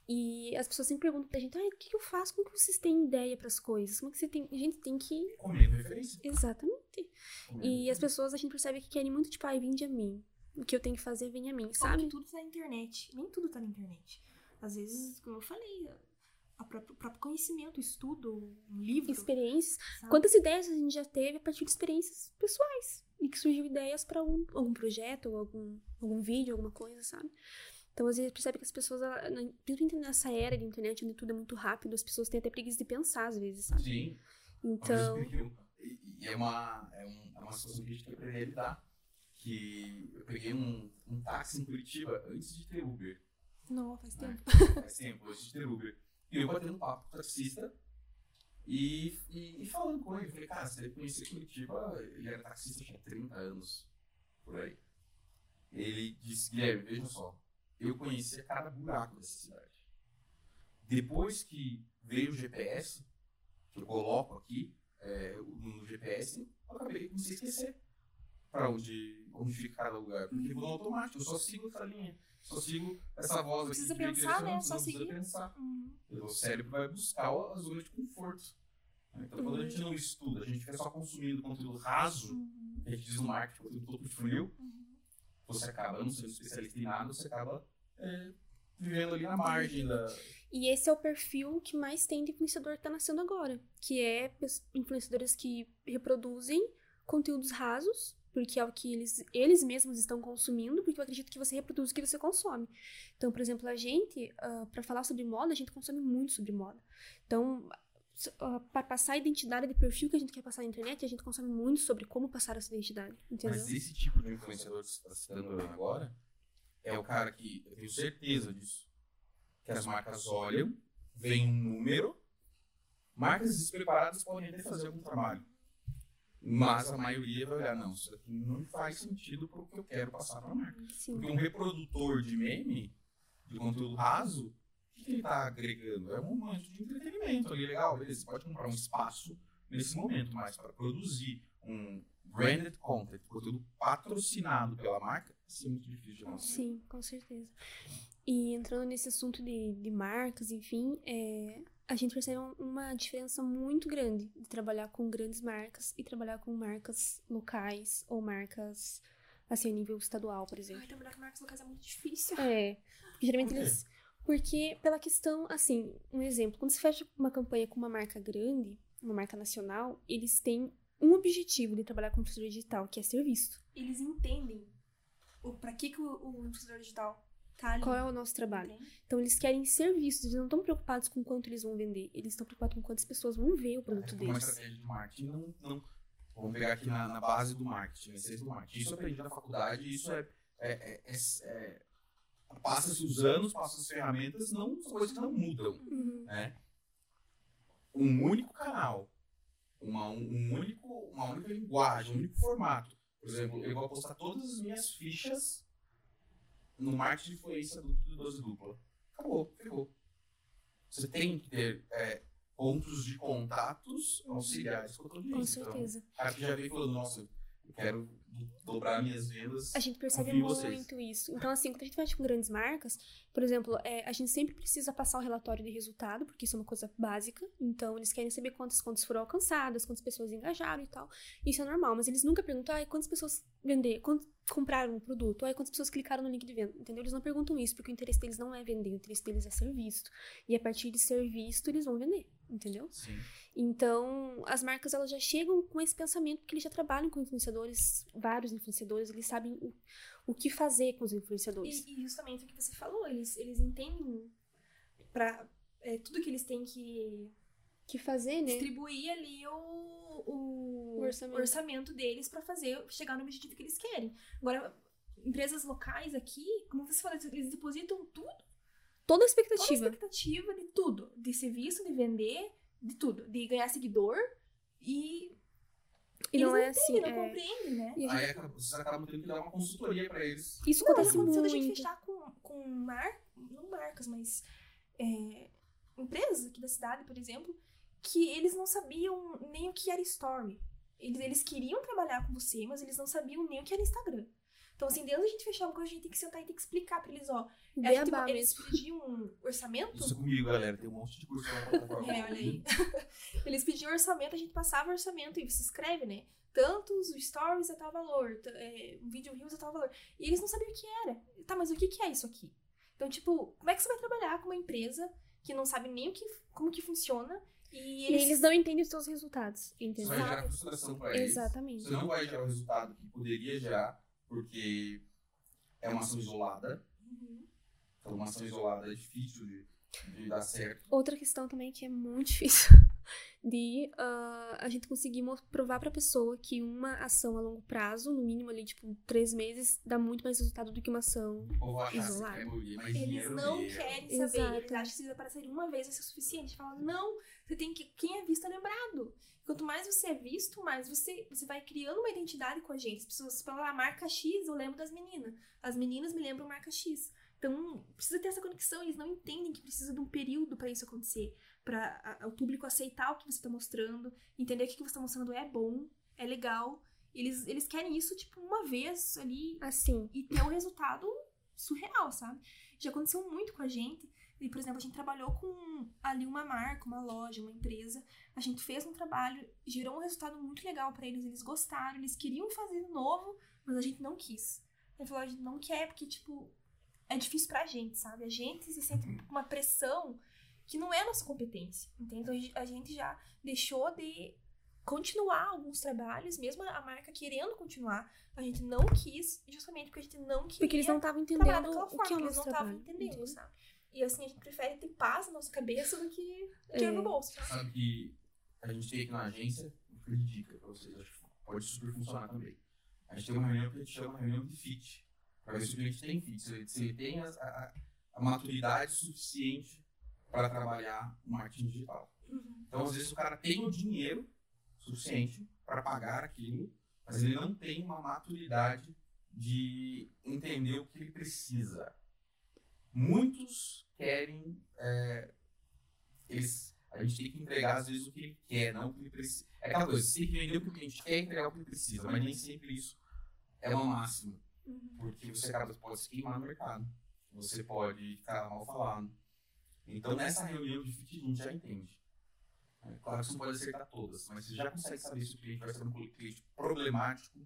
E as pessoas sempre perguntam pra gente, ah, o que eu faço? Como que vocês têm ideia pras coisas? Como que você tem. A gente tem que.
Comendo referência.
Exatamente.
Comendo
E as pessoas a gente percebe que querem muito, tipo, ai, vinde a mim. O que eu tenho que fazer, vem a mim, sabe?
que tudo tá na internet. Nem tudo tá na internet. Às vezes, como eu falei, a própria- o próprio conhecimento, o estudo, um livro.
Experiências.
sabe?
Quantas ideias a gente já teve a partir de experiências pessoais? E que surgiu ideias pra um, algum projeto, ou algum, algum vídeo, alguma coisa, sabe? Então, às vezes, percebe que as pessoas, principalmente nessa era de internet, onde tudo é muito rápido, as pessoas têm até preguiça de pensar, às vezes, sabe?
Sim.
Então.
E é uma, é, um- é uma situação que a gente tem que aprender a lidar. Que eu peguei um, um táxi em Curitiba antes de ter Uber.
Não, faz
né?
tempo.
Faz tempo, antes de ter Uber. E eu batendo papo com o taxista e, e, e falando com ele. Falei, cara, você deve conhecer Curitiba. Ele era taxista, tinha 30 anos por aí. Ele disse, Guilherme, veja só, eu conhecia cada buraco dessa cidade. Depois que veio o GPS, que eu coloco aqui é, no GPS, eu acabei comecei a esquecer para onde, onde fica cada lugar. Porque ficou no automático, eu só sigo essa linha. Só sigo essa voz aqui.
Precisa pensar, né? Só seguir.
pensar.
Uhum.
O cérebro vai buscar a zona de conforto. Então, quando a gente não estuda, a gente fica só consumindo conteúdo raso,
Uhum.
que a gente diz no marketing, conteúdo topo de funil,
Uhum.
você acaba não sendo especialista em nada, você acaba é, vivendo ali na margem da.
E esse é o perfil que mais tem de influenciador que tá nascendo agora. Que é influenciadores que reproduzem conteúdos rasos, porque é o que eles, eles mesmos estão consumindo, porque eu acredito que você reproduz o que você consome. Então, por exemplo, a gente, ah, pra falar sobre moda, a gente consome muito sobre moda. Então, para passar a identidade de perfil que a gente quer passar na internet, a gente consome muito sobre como passar essa identidade, entendeu?
Mas esse tipo de influenciador que você está citando agora é o cara que, eu tenho certeza disso, que as marcas olham, vem um número, marcas despreparadas podem até fazer algum trabalho. Mas a maioria vai olhar, não, isso aqui não faz sentido para o que eu quero passar para a marca.
Sim.
Porque um reprodutor de meme, de conteúdo raso, o que, que ele está agregando? É um momento de entretenimento ali, legal, beleza. Você pode comprar um espaço nesse momento, mas para produzir um branded content, conteúdo patrocinado pela marca, isso é muito difícil de acontecer.
Sim, com certeza. E entrando nesse assunto de, de marcas, enfim, é, a gente percebe um- uma diferença muito grande de trabalhar com grandes marcas e trabalhar com marcas locais ou marcas, assim, a nível estadual, por exemplo.
Ai, trabalhar com marcas locais é muito difícil.
É, porque geralmente eles... Porque, pela questão, assim, um exemplo, quando você fecha uma campanha com uma marca grande, uma marca nacional, eles têm um objetivo de trabalhar com infraestrutura digital, que é ser visto.
Eles entendem o, pra que, que o, o influenciador digital tá ali.
Qual é o nosso trabalho?
entende?
Então eles querem ser vistos, eles não estão preocupados com quanto eles vão vender, eles estão preocupados com quantas pessoas vão ver o produto
É uma
deles.
estratégia de marketing não, não vamos pegar aqui na, na base do marketing, na essência do marketing. Isso eu aprendi na faculdade, isso é, é, é- é- é- passa-se os anos, passam as ferramentas, não são coisas que não mudam,
Uhum.
né? Um único canal, uma, um, único, uma única linguagem, um único formato. Por exemplo, eu vou postar todas as minhas fichas no marketing de influência do, do 12 dupla. Acabou, ferrou. Você tem que ter é, pontos de contatos auxiliares com a tua
Com
audiência. Então,
certeza.
o cara que já veio falando, nossa, eu quero dobrar minhas vendas.
A gente percebe muito isso. Então, assim, quando a gente mexe com grandes marcas, por exemplo, é, a gente sempre precisa passar o relatório de resultado, porque isso é uma coisa básica. Então, eles querem saber quantas contas foram alcançadas, quantas pessoas engajaram e tal. Isso é normal, mas eles nunca perguntam, ai, quantas pessoas vender, quantas compraram o produto, ai, quantas pessoas clicaram no link de venda, entendeu? Eles não perguntam isso, porque o interesse deles não é vender, o interesse deles é ser visto. E a partir de ser visto, eles vão vender, entendeu?
Sim.
Então, as marcas elas já chegam com esse pensamento porque eles já trabalham com influenciadores, vários influenciadores, eles sabem o, o que fazer com os influenciadores.
E, e justamente o que você falou, eles, eles entendem pra, é, tudo que eles têm que
que fazer, né?
distribuir ali o, o,
O orçamento.
orçamento deles pra fazer chegar no objetivo que eles querem. Agora, empresas locais aqui, como você falou, eles depositam tudo,
Toda a
toda a
expectativa.
expectativa de tudo, de ser visto, de vender, de tudo, de ganhar seguidor e
E
eles
não é assim.
entendem, não
é-
compreendem, né?
a
Aí acaba- vocês acabam tendo que dar uma consultoria pra eles.
Isso
Não,
acontece muito.
gente fechar com, com mar, não marcas, mas é, empresas aqui da cidade, por exemplo, que eles não sabiam nem o que era story. Eles, eles queriam trabalhar com você, mas eles não sabiam nem o que era Instagram. Então, assim, desde a gente fechar uma coisa, a gente tem que sentar e tem que explicar pra eles, ó. É,
Beabá
eles pediam um orçamento.
Isso comigo, galera. Tem um monte de curso na plataforma.
É, olha aí. Eles pediam orçamento, a gente passava o orçamento e se escreve, né? Tantos stories a tal valor, é, um vídeo reels a tal valor. E eles não sabiam o que era. Tá, mas o que, que é isso aqui? Então, tipo, como é que você vai trabalhar com uma empresa que não sabe nem o que, como que funciona e
E
eles,
eles não entendem os seus resultados,
Isso
entendeu?
vai gerar frustração pra eles.
Exatamente.
Você não vai gerar o resultado que poderia gerar, porque é uma ação isolada.
Uhum.
Então, uma ação isolada é difícil de, de dar certo.
Outra questão também que é muito difícil de ah, a gente conseguir provar pra pessoa que uma ação a longo prazo, no mínimo ali, tipo, três meses, dá muito mais resultado do que uma ação.
Que mas
Eles não querem saber.
Exato.
Eles acham que se aparecer uma vez vai ser suficiente. Fala, não, você tem que. Quem é visto é lembrado. Quanto mais você é visto, mais você, você vai criando uma identidade com a gente. As pessoas falam, ah, marca X, eu lembro das meninas. As meninas me lembram marca X. Então, precisa ter essa conexão. Eles não entendem que precisa de um período pra isso acontecer. Pra a- o público aceitar o que você tá mostrando, entender que o que você tá mostrando é bom, é legal. Eles, eles querem isso, tipo, uma vez ali
Assim.
e ter um resultado surreal, sabe? Já aconteceu muito com a gente. E, por exemplo, a gente trabalhou com ali uma marca, uma loja, uma empresa. A gente fez um trabalho, gerou um resultado muito legal pra eles. Eles gostaram, eles queriam fazer de novo, mas a gente não quis. A gente falou, a gente não quer porque, tipo, é difícil pra gente, sabe? A gente se sente uma pressão que não é nossa competência, entende? Então a gente- já deixou de continuar alguns trabalhos, mesmo a marca querendo continuar, a gente não quis, justamente porque a gente não queria
Porque eles não estavam
trabalhar
entendendo
daquela
o
forma,
que é o
eles
nosso
não estavam
trabalho.
entendendo,
entendeu?
sabe? E assim, a gente prefere ter paz na nossa cabeça do que dinheiro
É.
no bolso.
Sabe que a gente tem aqui na agência, vou pedir dica pra vocês, acho que pode super funcionar também. A gente tem uma reunião que a gente chama reunião de fit, para ver se o cliente tem fit, se ele, se ele tem a, a- a maturidade suficiente para trabalhar o marketing digital.
Uhum.
Então, às vezes, o cara tem o dinheiro suficiente para pagar aquilo, mas ele não tem uma maturidade de entender o que ele precisa. Muitos querem. é, eles, a gente tem que entregar, às vezes, o que ele quer, não o que ele precisa. É aquela coisa, você tem que vender o que o cliente quer e entregar o que ele precisa, mas nem sempre isso é uma máxima.
Uhum.
Porque você acaba, pode se queimar no mercado. Você pode ficar mal falado. Então, nessa reunião de fit, a gente já entende. É, claro que você não pode acertar todas, mas você já consegue saber se o cliente vai ser um cliente problemático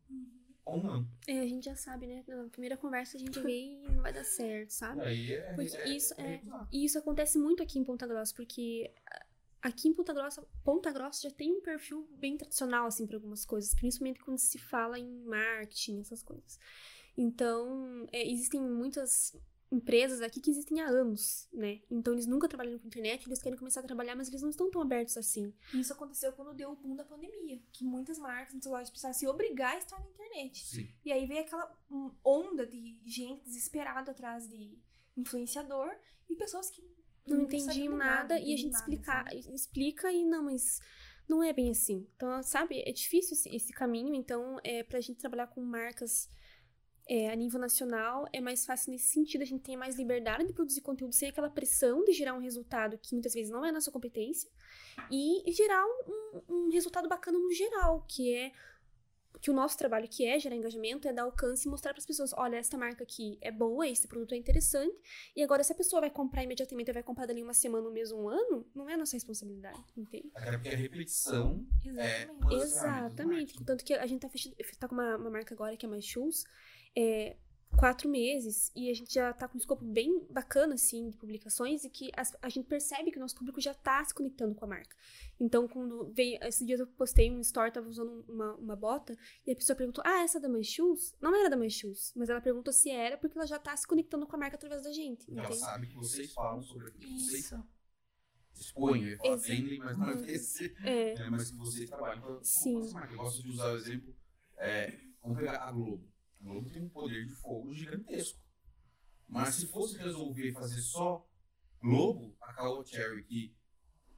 ou não.
É, a gente já sabe, né? Na primeira conversa a gente vê e não vai dar certo, sabe?
aí é,
Porque
é-
isso é-
recusar.
E isso acontece muito aqui em Ponta Grossa, porque aqui em Ponta Grossa, Ponta Grossa já tem um perfil bem tradicional, assim, para algumas coisas, principalmente quando se fala em marketing, essas coisas. Então, é, existem muitas empresas aqui que existem há anos, né? Então, eles nunca trabalharam com internet, eles querem começar a trabalhar, mas eles não estão tão abertos assim.
E isso aconteceu quando deu o boom da pandemia, que muitas marcas, muitas lojas precisaram se obrigar a estar na internet.
Sim.
E aí veio aquela onda de gente desesperada atrás de influenciador e pessoas que
não
sabiam
entendiam nada, e a gente
nada,
explica,
sabe?
explica e não, mas não é bem assim. Então, sabe, é difícil esse, esse caminho, então é pra gente trabalhar com marcas é, a nível nacional é mais fácil nesse sentido, a gente tem mais liberdade de produzir conteúdo sem aquela pressão de gerar um resultado que muitas vezes não é nossa competência e gerar um, um- resultado bacana no geral, que é que o nosso trabalho que é gerar engajamento é dar alcance e mostrar para as pessoas, olha, esta marca aqui é boa, esse produto é interessante, e agora se a pessoa vai comprar imediatamente ou vai comprar dali uma semana, um mês, um ano, não é nossa responsabilidade, entende?
Até porque a repetição é
Exatamente.
das ferramentas do
Exatamente. Tanto que a gente tá fechando, tá com uma, uma marca agora que é mais Shoes, é quatro meses, e a gente já tá com um escopo bem bacana, assim, de publicações, e que as- a gente percebe que o nosso público já tá se conectando com a marca. Então, quando veio, esses dias eu postei um story, tava usando uma, uma bota, e a pessoa perguntou, ah, essa é da Mais Shoes? Não era da Mais Shoes, mas ela perguntou se era, porque ela já tá se conectando com a marca através da gente,
Ela
entende?
sabe que vocês falam sobre aquilo que vocês expõem, vendem, mas não é esse.
É,
É, mas que vocês trabalham com
Sim.
com essa marca. Eu gosto de usar o exemplo. é, vamos pegar a Globo. Globo tem um poder de fogo gigantesco. Mas se fosse resolver fazer só Globo, a Caoa Cherry, que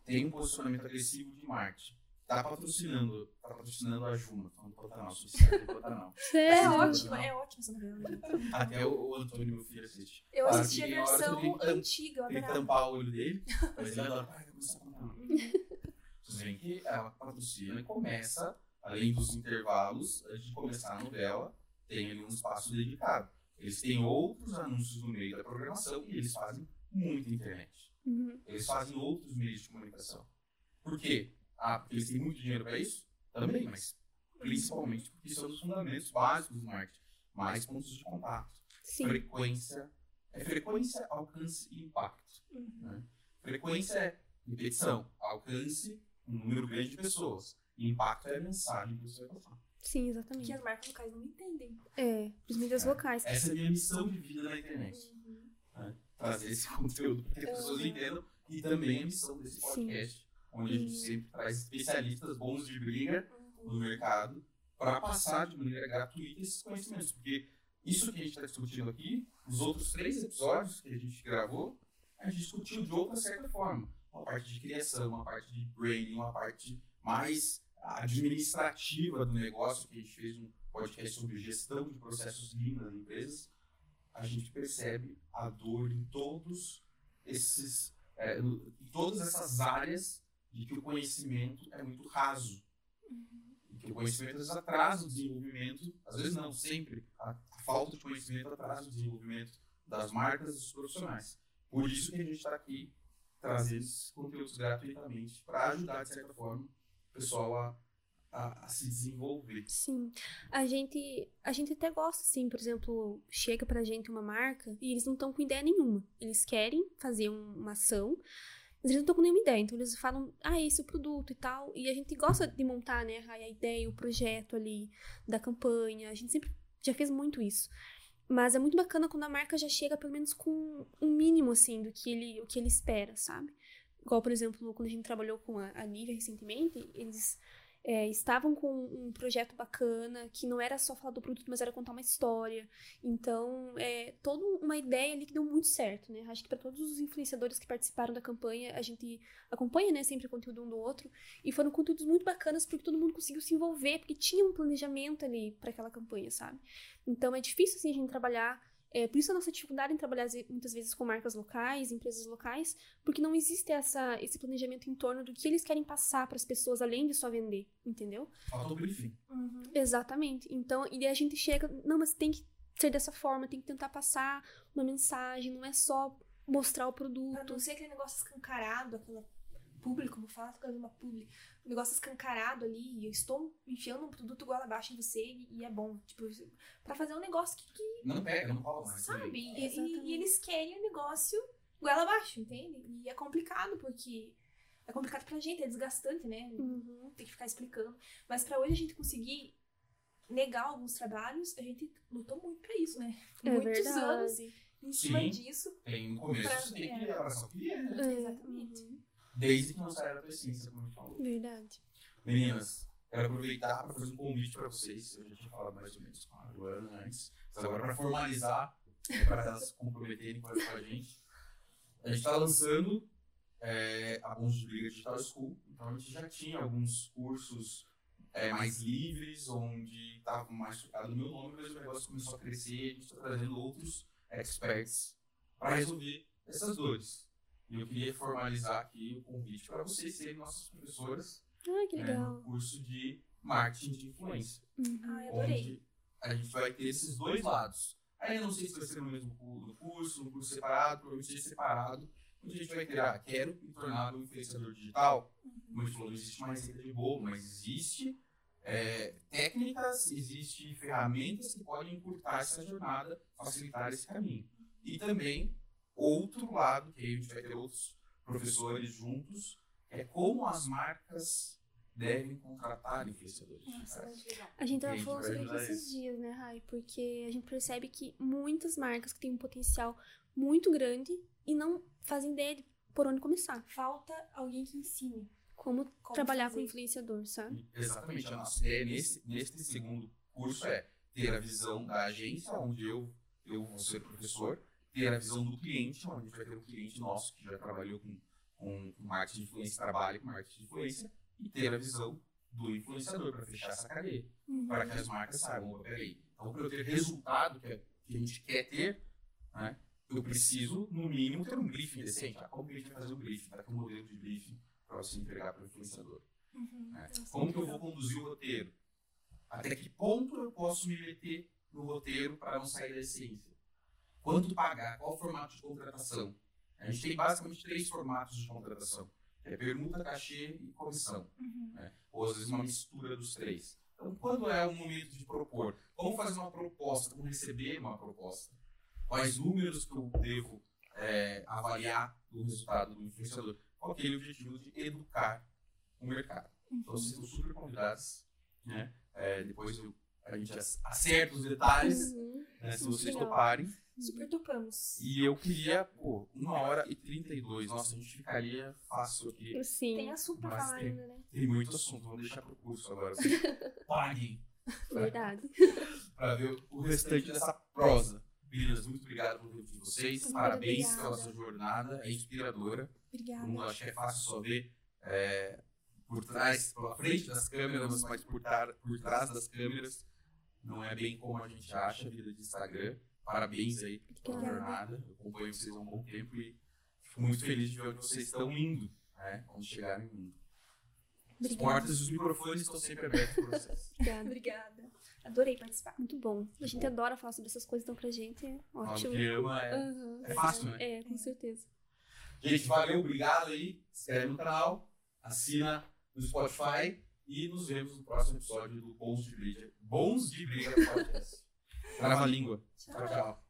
tem um posicionamento agressivo de marketing, tá patrocinando, tá patrocinando a Juma, falando do Pantanal, sucesso do Pantanal.
É
sério?
ótimo, é ótimo essa novela.
Até o, o Antônio, meu filho, assiste.
Eu assisti a versão antiga, eu
Tem que
adorava.
tampar o olho dele, mas ele adora, vai começar a. Vocês veem que ela patrocina e começa, além dos intervalos, antes de começar a novela, tem ali um espaço dedicado. Eles têm outros anúncios no meio da programação e eles fazem muita internet.
Uhum.
Eles fazem outros meios de comunicação. Por quê? Ah, porque eles têm muito dinheiro para isso? Também, mas principalmente porque são os fundamentos básicos do marketing. Mais pontos de contato.
Sim.
Frequência. É frequência, alcance e impacto.
Uhum.
né? Frequência é repetição, alcance, um número grande de pessoas. E impacto é a mensagem que você vai passar.
Sim,
Que
exatamente.
as marcas locais não entendem.
É, os mídias
É.
locais.
Essa é a minha missão de vida na internet.
Uhum.
Trazer esse conteúdo para que as pessoas entendam. E também a missão desse podcast, onde a gente
Uhum.
sempre traz especialistas bons de briga
Uhum.
no mercado para passar de maneira gratuita esses conhecimentos. Porque isso que a gente está discutindo aqui, os outros três episódios que a gente gravou, a gente discutiu de outra certa forma. Uma parte de criação, uma parte de branding, uma parte mais administrativa do negócio, que a gente fez um podcast sobre gestão de processos lean nas empresas. A gente percebe a dor em todos esses, é, em todas essas áreas de que o conhecimento é muito raso. E que o conhecimento às vezes atrasa o desenvolvimento, às vezes não, sempre. A, a falta de conhecimento atrasa o desenvolvimento das marcas e dos profissionais. Por isso que a gente está aqui trazendo esses conteúdos gratuitamente para ajudar, de certa forma, pessoal a, a, a se desenvolver.
Sim. A gente, a gente até gosta, assim, por exemplo, chega pra gente uma marca e eles não estão com ideia nenhuma. Eles querem fazer um- uma ação, mas eles não estão com nenhuma ideia. Então eles falam, ah, esse é o produto e tal. E a gente gosta de montar, né, a ideia, o projeto ali da campanha. A gente sempre já fez muito isso. Mas é muito bacana quando a marca já chega pelo menos com um mínimo, assim, do que ele, o que ele espera, sabe? Igual, por exemplo, quando a gente trabalhou com a, a recentemente, eles é, estavam com um projeto bacana, que não era só falar do produto, mas era contar uma história. Então, é toda uma ideia ali que deu muito certo, né? Acho que para todos os influenciadores que participaram da campanha, a gente acompanha, né, sempre o conteúdo um do outro, e foram conteúdos muito bacanas porque todo mundo conseguiu se envolver, porque tinha um planejamento ali para aquela campanha, sabe? Então, é difícil assim a gente trabalhar é, por isso a nossa dificuldade em trabalhar muitas vezes com marcas locais, empresas locais, porque não existe essa, esse planejamento em torno do que eles querem passar para as pessoas além de só vender, entendeu?
Falta o briefing.
Uhum. Exatamente. Então, e daí a gente chega, não, mas tem que ser dessa forma, tem que tentar passar uma mensagem, não é só mostrar o produto. Pra
não ser aquele negócio escancarado, aquela público, como fala, fica uma publi, um negócio escancarado ali, e eu estou enfiando um produto igual abaixo em você e, e é bom. Tipo, pra fazer um negócio que. que
não pega, não rola mais.
Sabe? E, e, e, eles querem o um negócio igual abaixo, entende? E é complicado, porque. É complicado pra gente, é desgastante, né?
Uhum.
Tem que ficar explicando. Mas pra hoje a gente conseguir negar alguns trabalhos, a gente lutou muito pra isso, né?
É
Muitos
verdade.
anos em cima
Sim.
disso.
Tem no começo,
Pra-
você tem
é.
que abraçar o cliente.
É,
Exatamente.
uhum.
Desde que saia da essência, como a gente falou.
Verdade.
Meninas, quero aproveitar para fazer um convite para vocês. Eu já tinha falado mais ou menos com a antes. Mas agora, para formalizar, para elas se comprometerem com a gente, a gente está lançando é, a Bons de Briga Digital School. Então, a gente já tinha alguns cursos é, mais livres, onde estava mais focado no meu nome, mas o negócio começou a crescer e a gente está trazendo outros experts para resolver essas dores. E eu queria formalizar aqui o convite para vocês serem nossas professoras
Ah, que
né,
legal.
no curso de marketing de influência.
Uhum.
Ai, adorei.
Onde a gente vai ter esses dois lados. Aí eu não sei se vai ser no mesmo curso, no curso separado, provavelmente separado. Onde a gente vai ter, ah, quero me tornar um influenciador digital. Como a gente falou, não existe uma receita de bolo, mas existe é, técnicas, existe ferramentas que podem encurtar essa jornada, facilitar esse caminho. E também outro lado, que aí a gente vai ter outros professores juntos, é como as marcas devem contratar influenciadores digitais.
legal.
A gente tava
Gente,
falando sobre isso esses dias, né, Rai? Porque a gente percebe que muitas marcas que têm um potencial muito grande e não fazem ideia de por onde começar.
Falta alguém que ensine.
Como,
Como
trabalhar
fazer.
com influenciador, sabe?
Exatamente. A nossa ideia nesse, nesse segundo curso é ter a visão da agência, onde eu, eu vou ser professor, ter a visão do cliente, onde a gente vai ter um cliente nosso que já trabalhou com, com marketing de influência, trabalha com marketing de influência, e ter a visão do influenciador para fechar essa cadeia, para que as marcas saibam, "Opa, peraí, então para eu ter resultado que, que a gente quer ter, né, eu preciso, no mínimo, ter um briefing decente. Ah, como que a gente vai fazer um briefing? Tá aqui um modelo de briefing para você entregar para o influenciador.
Uhum.
né? Como que eu vou conduzir o roteiro? Até que ponto eu posso me meter no roteiro para não sair da essência? Quanto pagar? Qual o formato de contratação? A gente tem basicamente três formatos de contratação. É permuta, cachê e comissão.
Uhum.
né? Ou às vezes uma mistura dos três. Então, quando é o momento de propor? Como fazer uma proposta? Como receber uma proposta? Quais números que eu devo é, avaliar do resultado do influenciador? Com aquele objetivo de educar o mercado. Então, vocês estão super convidados. Né? É, depois eu- a gente ac- acerta os detalhes,
Uhum.
né, se vocês
legal.
toparem.
Super topamos.
E eu queria, pô, uma hora e 32. Nossa, a gente ficaria fácil aqui.
Sim,
Tem assunto pra falar
tem.
ainda, né?
Tem muito assunto, vamos deixar pro curso agora. Vocês paguem
verdade.
para ver o restante dessa prosa. Meninas, muito obrigado por ter vocês.
Muito
Parabéns
obrigada.
pela sua jornada. É inspiradora.
Obrigada.
Não acho que é fácil só ver é, por trás, pela frente das câmeras, mas por, tar- por trás das câmeras. Não é bem como a gente acha a vida de Instagram. Parabéns aí pela jornada. Eu acompanho vocês há um bom tempo e fico muito feliz de ver onde vocês estão indo, né? Onde chegarem indo. As portas e os microfones estão sempre abertos para vocês.
Obrigada.
Obrigada. Adorei participar.
Muito bom. A gente adora falar sobre essas coisas, então pra gente é ótimo.
que ama é.
Aham.
é fácil, né?
É, com certeza.
Gente, valeu, obrigado aí. Se inscreve no canal, assina no Spotify e nos vemos no próximo episódio do Bons de Briga. Bons de Briga Podcast. Trava a língua. Tchau, tchau.